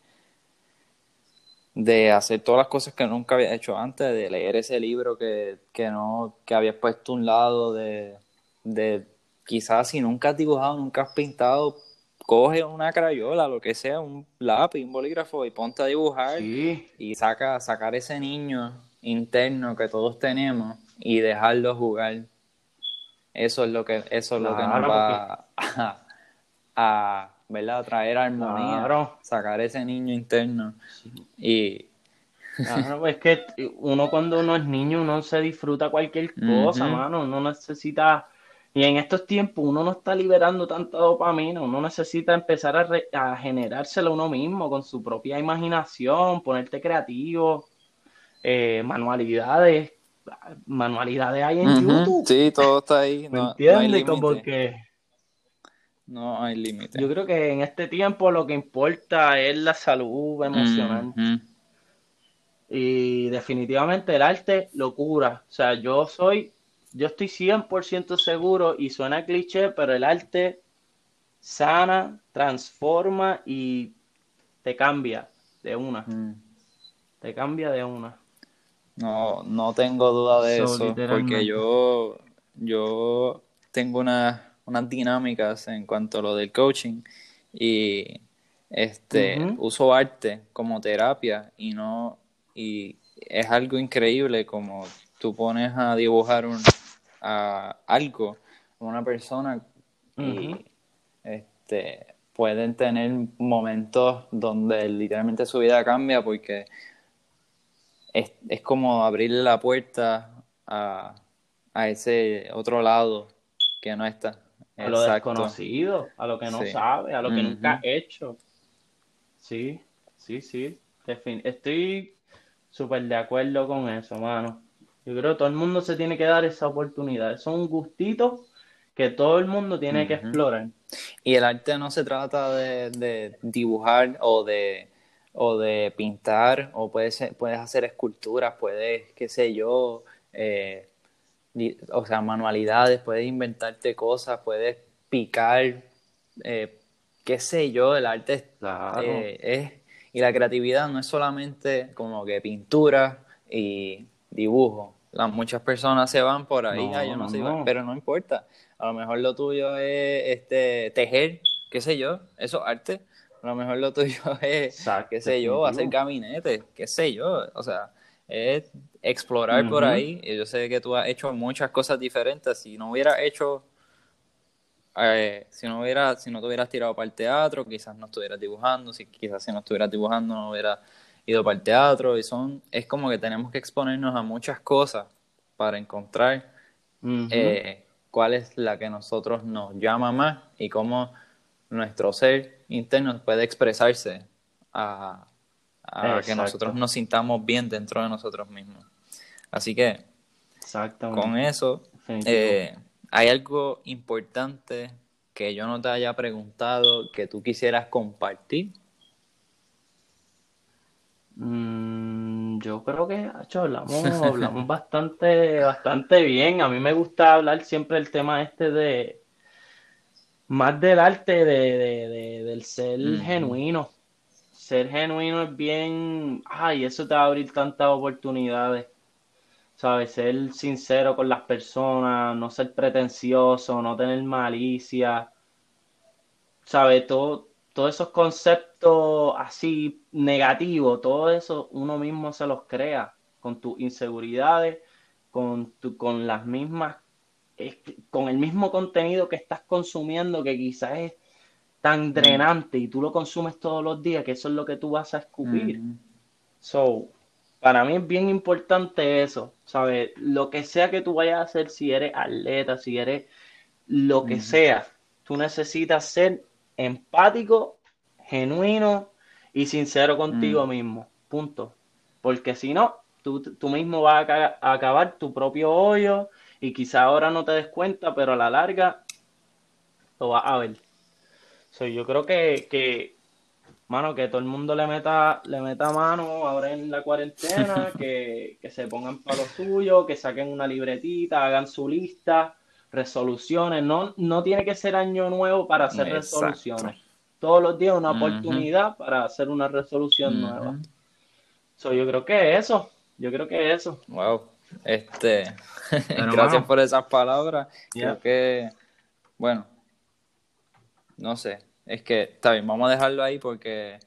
de, hacer todas las cosas que nunca había hecho antes, de leer ese libro que, no, que habías puesto a un lado, de, de quizás si nunca has dibujado, nunca has pintado, coge una crayola, lo que sea, un lápiz, un bolígrafo y ponte a dibujar y saca, sacar ese niño interno que todos tenemos y dejarlo jugar eso es lo que, eso es lo que nos va a, ¿verdad? traer armonía, sacar ese niño interno. Y. Claro, es que uno cuando uno es niño, uno se disfruta cualquier cosa, mano. Uno necesita. Y en estos tiempos uno no está liberando tanta dopamina, uno necesita empezar a, a generárselo uno mismo con su propia imaginación, ponerte creativo, eh, manualidades, manualidades hay en YouTube. Sí, todo está ahí. No, entiendes? No que no hay límite. Yo creo que en este tiempo lo que importa es la salud emocional. Y definitivamente el arte lo cura. O sea, yo soy, yo estoy 100% seguro y suena cliché, pero el arte sana, transforma y te cambia de una. Mm. Te cambia de una. No, no tengo duda de eso, porque yo, yo tengo unas dinámicas en cuanto a lo del coaching y este uso arte como terapia y no y es algo increíble como tú pones a dibujar un a algo una persona y este pueden tener momentos donde literalmente su vida cambia porque es, es como abrirle la puerta a, ese otro lado que no está. A lo desconocido, a lo que no sabe, a lo que nunca ha hecho. Sí, sí, sí. Estoy súper de acuerdo con eso, mano. Yo creo que todo el mundo se tiene que dar esa oportunidad. Es un gustito que todo el mundo tiene que explorar. Y el arte no se trata de dibujar o de o de pintar, o puedes, puedes hacer esculturas, puedes, qué sé yo, eh, o sea, manualidades, puedes inventarte cosas, puedes picar, eh, qué sé yo, el arte eh, es, y la creatividad no es solamente como que pintura y dibujo. Las, muchas personas se van por ahí, yo no, sé, pero no importa. A lo mejor lo tuyo es este tejer, qué sé yo, eso es arte a lo mejor lo tuyo es, qué sé yo, hacer gabinetes, qué sé yo, o sea, es explorar por ahí. Yo sé que tú has hecho muchas cosas diferentes. Si no hubieras hecho, eh, si no hubiera, si no te hubieras tirado para el teatro, quizás no estuvieras dibujando, si quizás si no estuvieras dibujando no hubieras ido para el teatro. Y son, es como que tenemos que exponernos a muchas cosas para encontrar eh, cuál es la que nosotros nos llama más y cómo nuestro ser interno puede expresarse a, que nosotros nos sintamos bien dentro de nosotros mismos. Así que, con eso, eh, hay algo importante que yo no te haya preguntado que tú quisieras compartir. Mm, yo creo que hablamos, hablamos bastante, bastante bien. A mí me gusta hablar siempre el tema este de, más del arte de, del ser genuino. Ser genuino es bien, ay, eso te va a abrir tantas oportunidades. ¿Sabes? Ser sincero con las personas, no ser pretencioso, no tener malicia. ¿Sabes? Todo, todos esos conceptos así negativos, todo eso uno mismo se los crea con tus inseguridades, con, tu, con las mismas con el mismo contenido que estás consumiendo, que quizás es tan mm. drenante y tú lo consumes todos los días, que eso es lo que tú vas a escupir. Mm. So, para mí es bien importante eso, ¿sabes? Lo que sea que tú vayas a hacer, si eres atleta, si eres lo que mm. sea, tú necesitas ser empático, genuino y sincero contigo mismo. Punto. Porque si no, tú, tú mismo vas a, a acabar tu propio hoyo y quizá ahora no te des cuenta, pero a la larga lo vas a ver. yo creo que, que, mano, que todo el mundo le meta, le meta mano ahora en la cuarentena, que, se pongan para lo suyo, que saquen una libretita, hagan su lista, resoluciones. No, no tiene que ser año nuevo para hacer resoluciones. Todos los días una oportunidad para hacer una resolución nueva. So, yo creo que eso, yo creo que eso. Wow. Este, gracias por esas palabras. Creo que, bueno, no sé, es que está bien, vamos a dejarlo ahí porque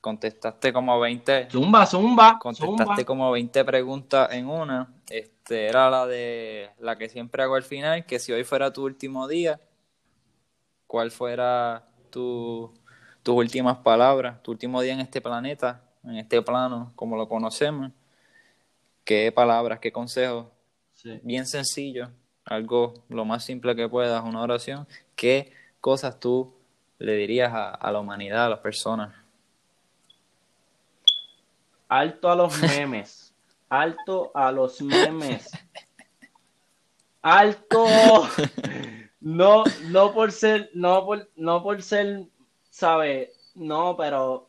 contestaste como 20. Zumba, zumba. Contestaste como 20 preguntas en una. Este, era la de la que siempre hago al final, que si hoy fuera tu último día, ¿cuál fuera tus últimas palabras, tu último día en este planeta, en este plano, como lo conocemos. ¿Qué palabras, qué consejos? Bien sencillo, algo lo más simple que puedas, una oración. ¿Qué cosas tú le dirías a, la humanidad, a las personas? Alto a los memes. Alto a los memes. Alto. No, no por ser, no por, no por ser, ¿sabes? No, pero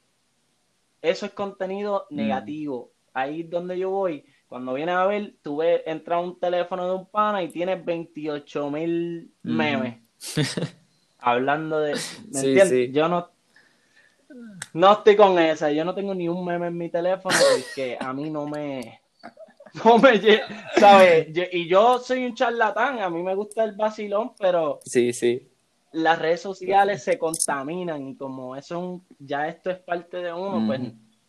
eso es contenido mm. negativo. Ahí es donde yo voy. Cuando vienes a ver, tú ves, entra un teléfono de un pana y tienes 28 mil memes. Hablando de. ¿Me entiendes? Yo no. No estoy con esa. Yo no tengo ni un meme en mi teléfono porque a mí no me. No me ¿sabes? y yo soy un charlatán. A mí me gusta el vacilón, pero. Sí, sí. Las redes sociales se contaminan y como eso ya esto es parte de uno, pues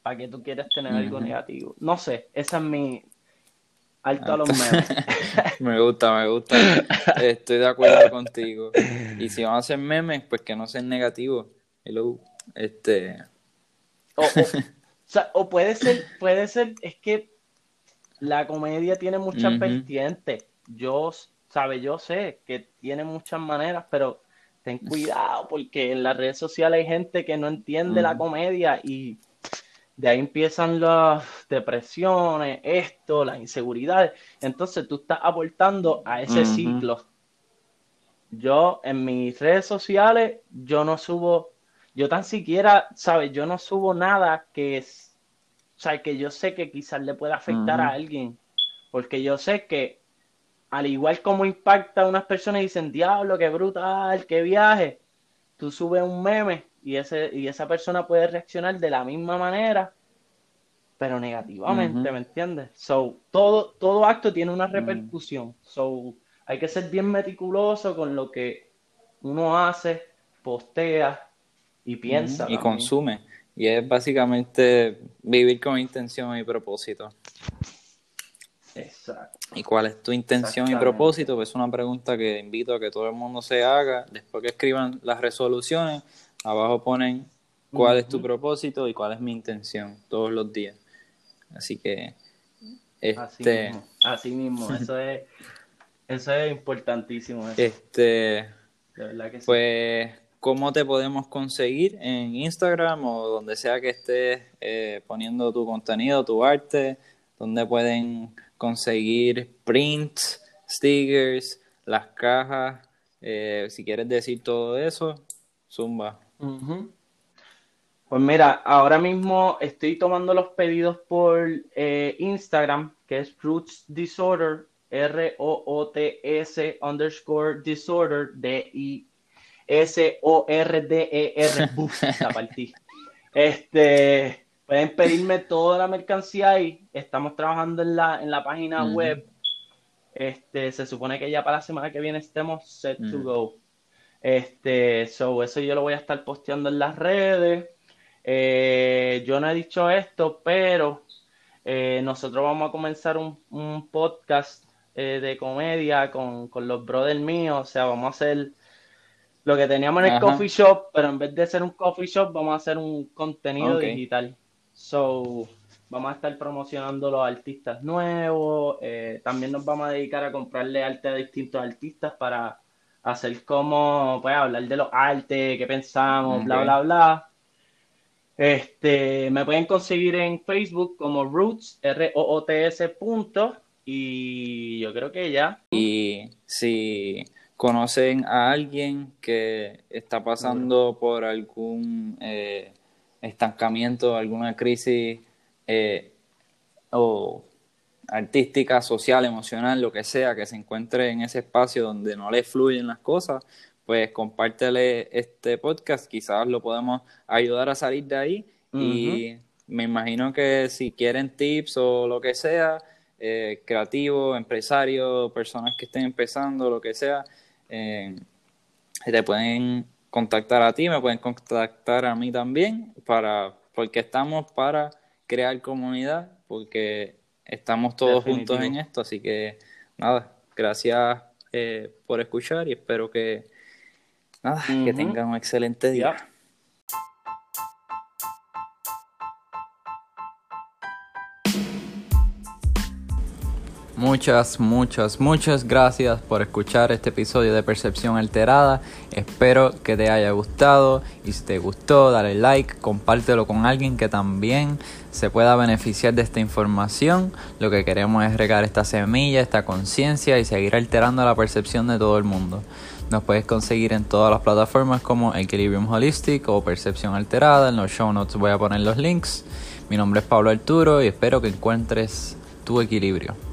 ¿para qué tú quieres tener algo negativo? No sé, esa es mi, Alto a los memes. me gusta, me gusta. Estoy de acuerdo contigo. Y si van a hacer memes, pues que no sean negativos. Hello. Este. O, puede ser, puede ser, es que la comedia tiene muchas vertientes. Yo, sabe, yo sé que tiene muchas maneras, pero ten cuidado porque en las redes sociales hay gente que no entiende la comedia y de ahí empiezan las depresiones, esto, las inseguridades. Entonces tú estás aportando a ese ciclo. Yo en mis redes sociales, yo no subo, yo tan siquiera, ¿sabes? Yo no subo nada que es, o sea, que yo sé que quizás le pueda afectar a alguien. Porque yo sé que al igual como impacta a unas personas y dicen, diablo, qué brutal, qué viaje, tú subes un meme y, ese, y esa persona puede reaccionar de la misma manera, pero negativamente, ¿me entiendes? So, todo, todo acto tiene una repercusión. So, hay que ser bien meticuloso con lo que uno hace, postea y piensa. Y consume. Y es básicamente vivir con intención y propósito. Exacto. ¿Y cuál es tu intención y propósito? Pues es una pregunta que invito a que todo el mundo se haga. Después que escriban las resoluciones, Abajo ponen cuál es tu propósito y cuál es mi intención todos los días. Así que este así mismo, eso es eso es importantísimo. Este pues cómo te podemos conseguir en Instagram o donde sea que estés eh, poniendo tu contenido, tu arte, donde pueden conseguir prints, stickers, las cajas, eh, si quieres decir todo eso, zumba. Pues mira, ahora mismo estoy tomando los pedidos por eh, Instagram, que es Roots Disorder, R-O-O-T-S underscore disorder, D-I-S-O-R-D-E-R, la partí. Este, pueden pedirme toda la mercancía ahí. Estamos trabajando en la, en la página web. Este, se supone que ya para la semana que viene estemos set to go. Este, so, eso yo lo voy a estar posteando en las redes. Eh, yo no he dicho esto, pero eh, nosotros vamos a comenzar un, podcast eh, de comedia con, los brothers míos. O sea, vamos a hacer lo que teníamos en el coffee shop, pero en vez de ser un coffee shop, vamos a hacer un contenido digital. So, vamos a estar promocionando los artistas nuevos. también nos vamos a dedicar a comprarle arte a distintos artistas para hacer como, pues, hablar de los artes, qué pensamos, bla, bla, bla. Este, me pueden conseguir en Facebook como Roots, R-O-O-T-S punto, y yo creo que ya. Y si conocen a alguien que está pasando por algún eh, estancamiento, alguna crisis eh, o artística, social, emocional, lo que sea, que se encuentre en ese espacio donde no le fluyen las cosas, pues compártele este podcast, quizás lo podemos ayudar a salir de ahí. Y me imagino que si quieren tips o lo que sea, eh, creativos, empresarios, personas que estén empezando, lo que sea, eh, te pueden contactar a ti, me pueden contactar a mí también, para, porque estamos para crear comunidad, porque estamos todos juntos en esto, así que nada, gracias eh, por escuchar y espero que nada, que tengan un excelente día. Muchas, muchas, muchas gracias por escuchar este episodio de Percepción Alterada. Espero que te haya gustado y si te gustó, dale like, compártelo con alguien que también se pueda beneficiar de esta información. Lo que queremos es regar esta semilla, esta conciencia y seguir alterando la percepción de todo el mundo. Nos puedes conseguir en todas las plataformas como Equilibrium Holistic o Percepción Alterada. En los show notes voy a poner los links. Mi nombre es Pablo Arturo y espero que encuentres tu equilibrio.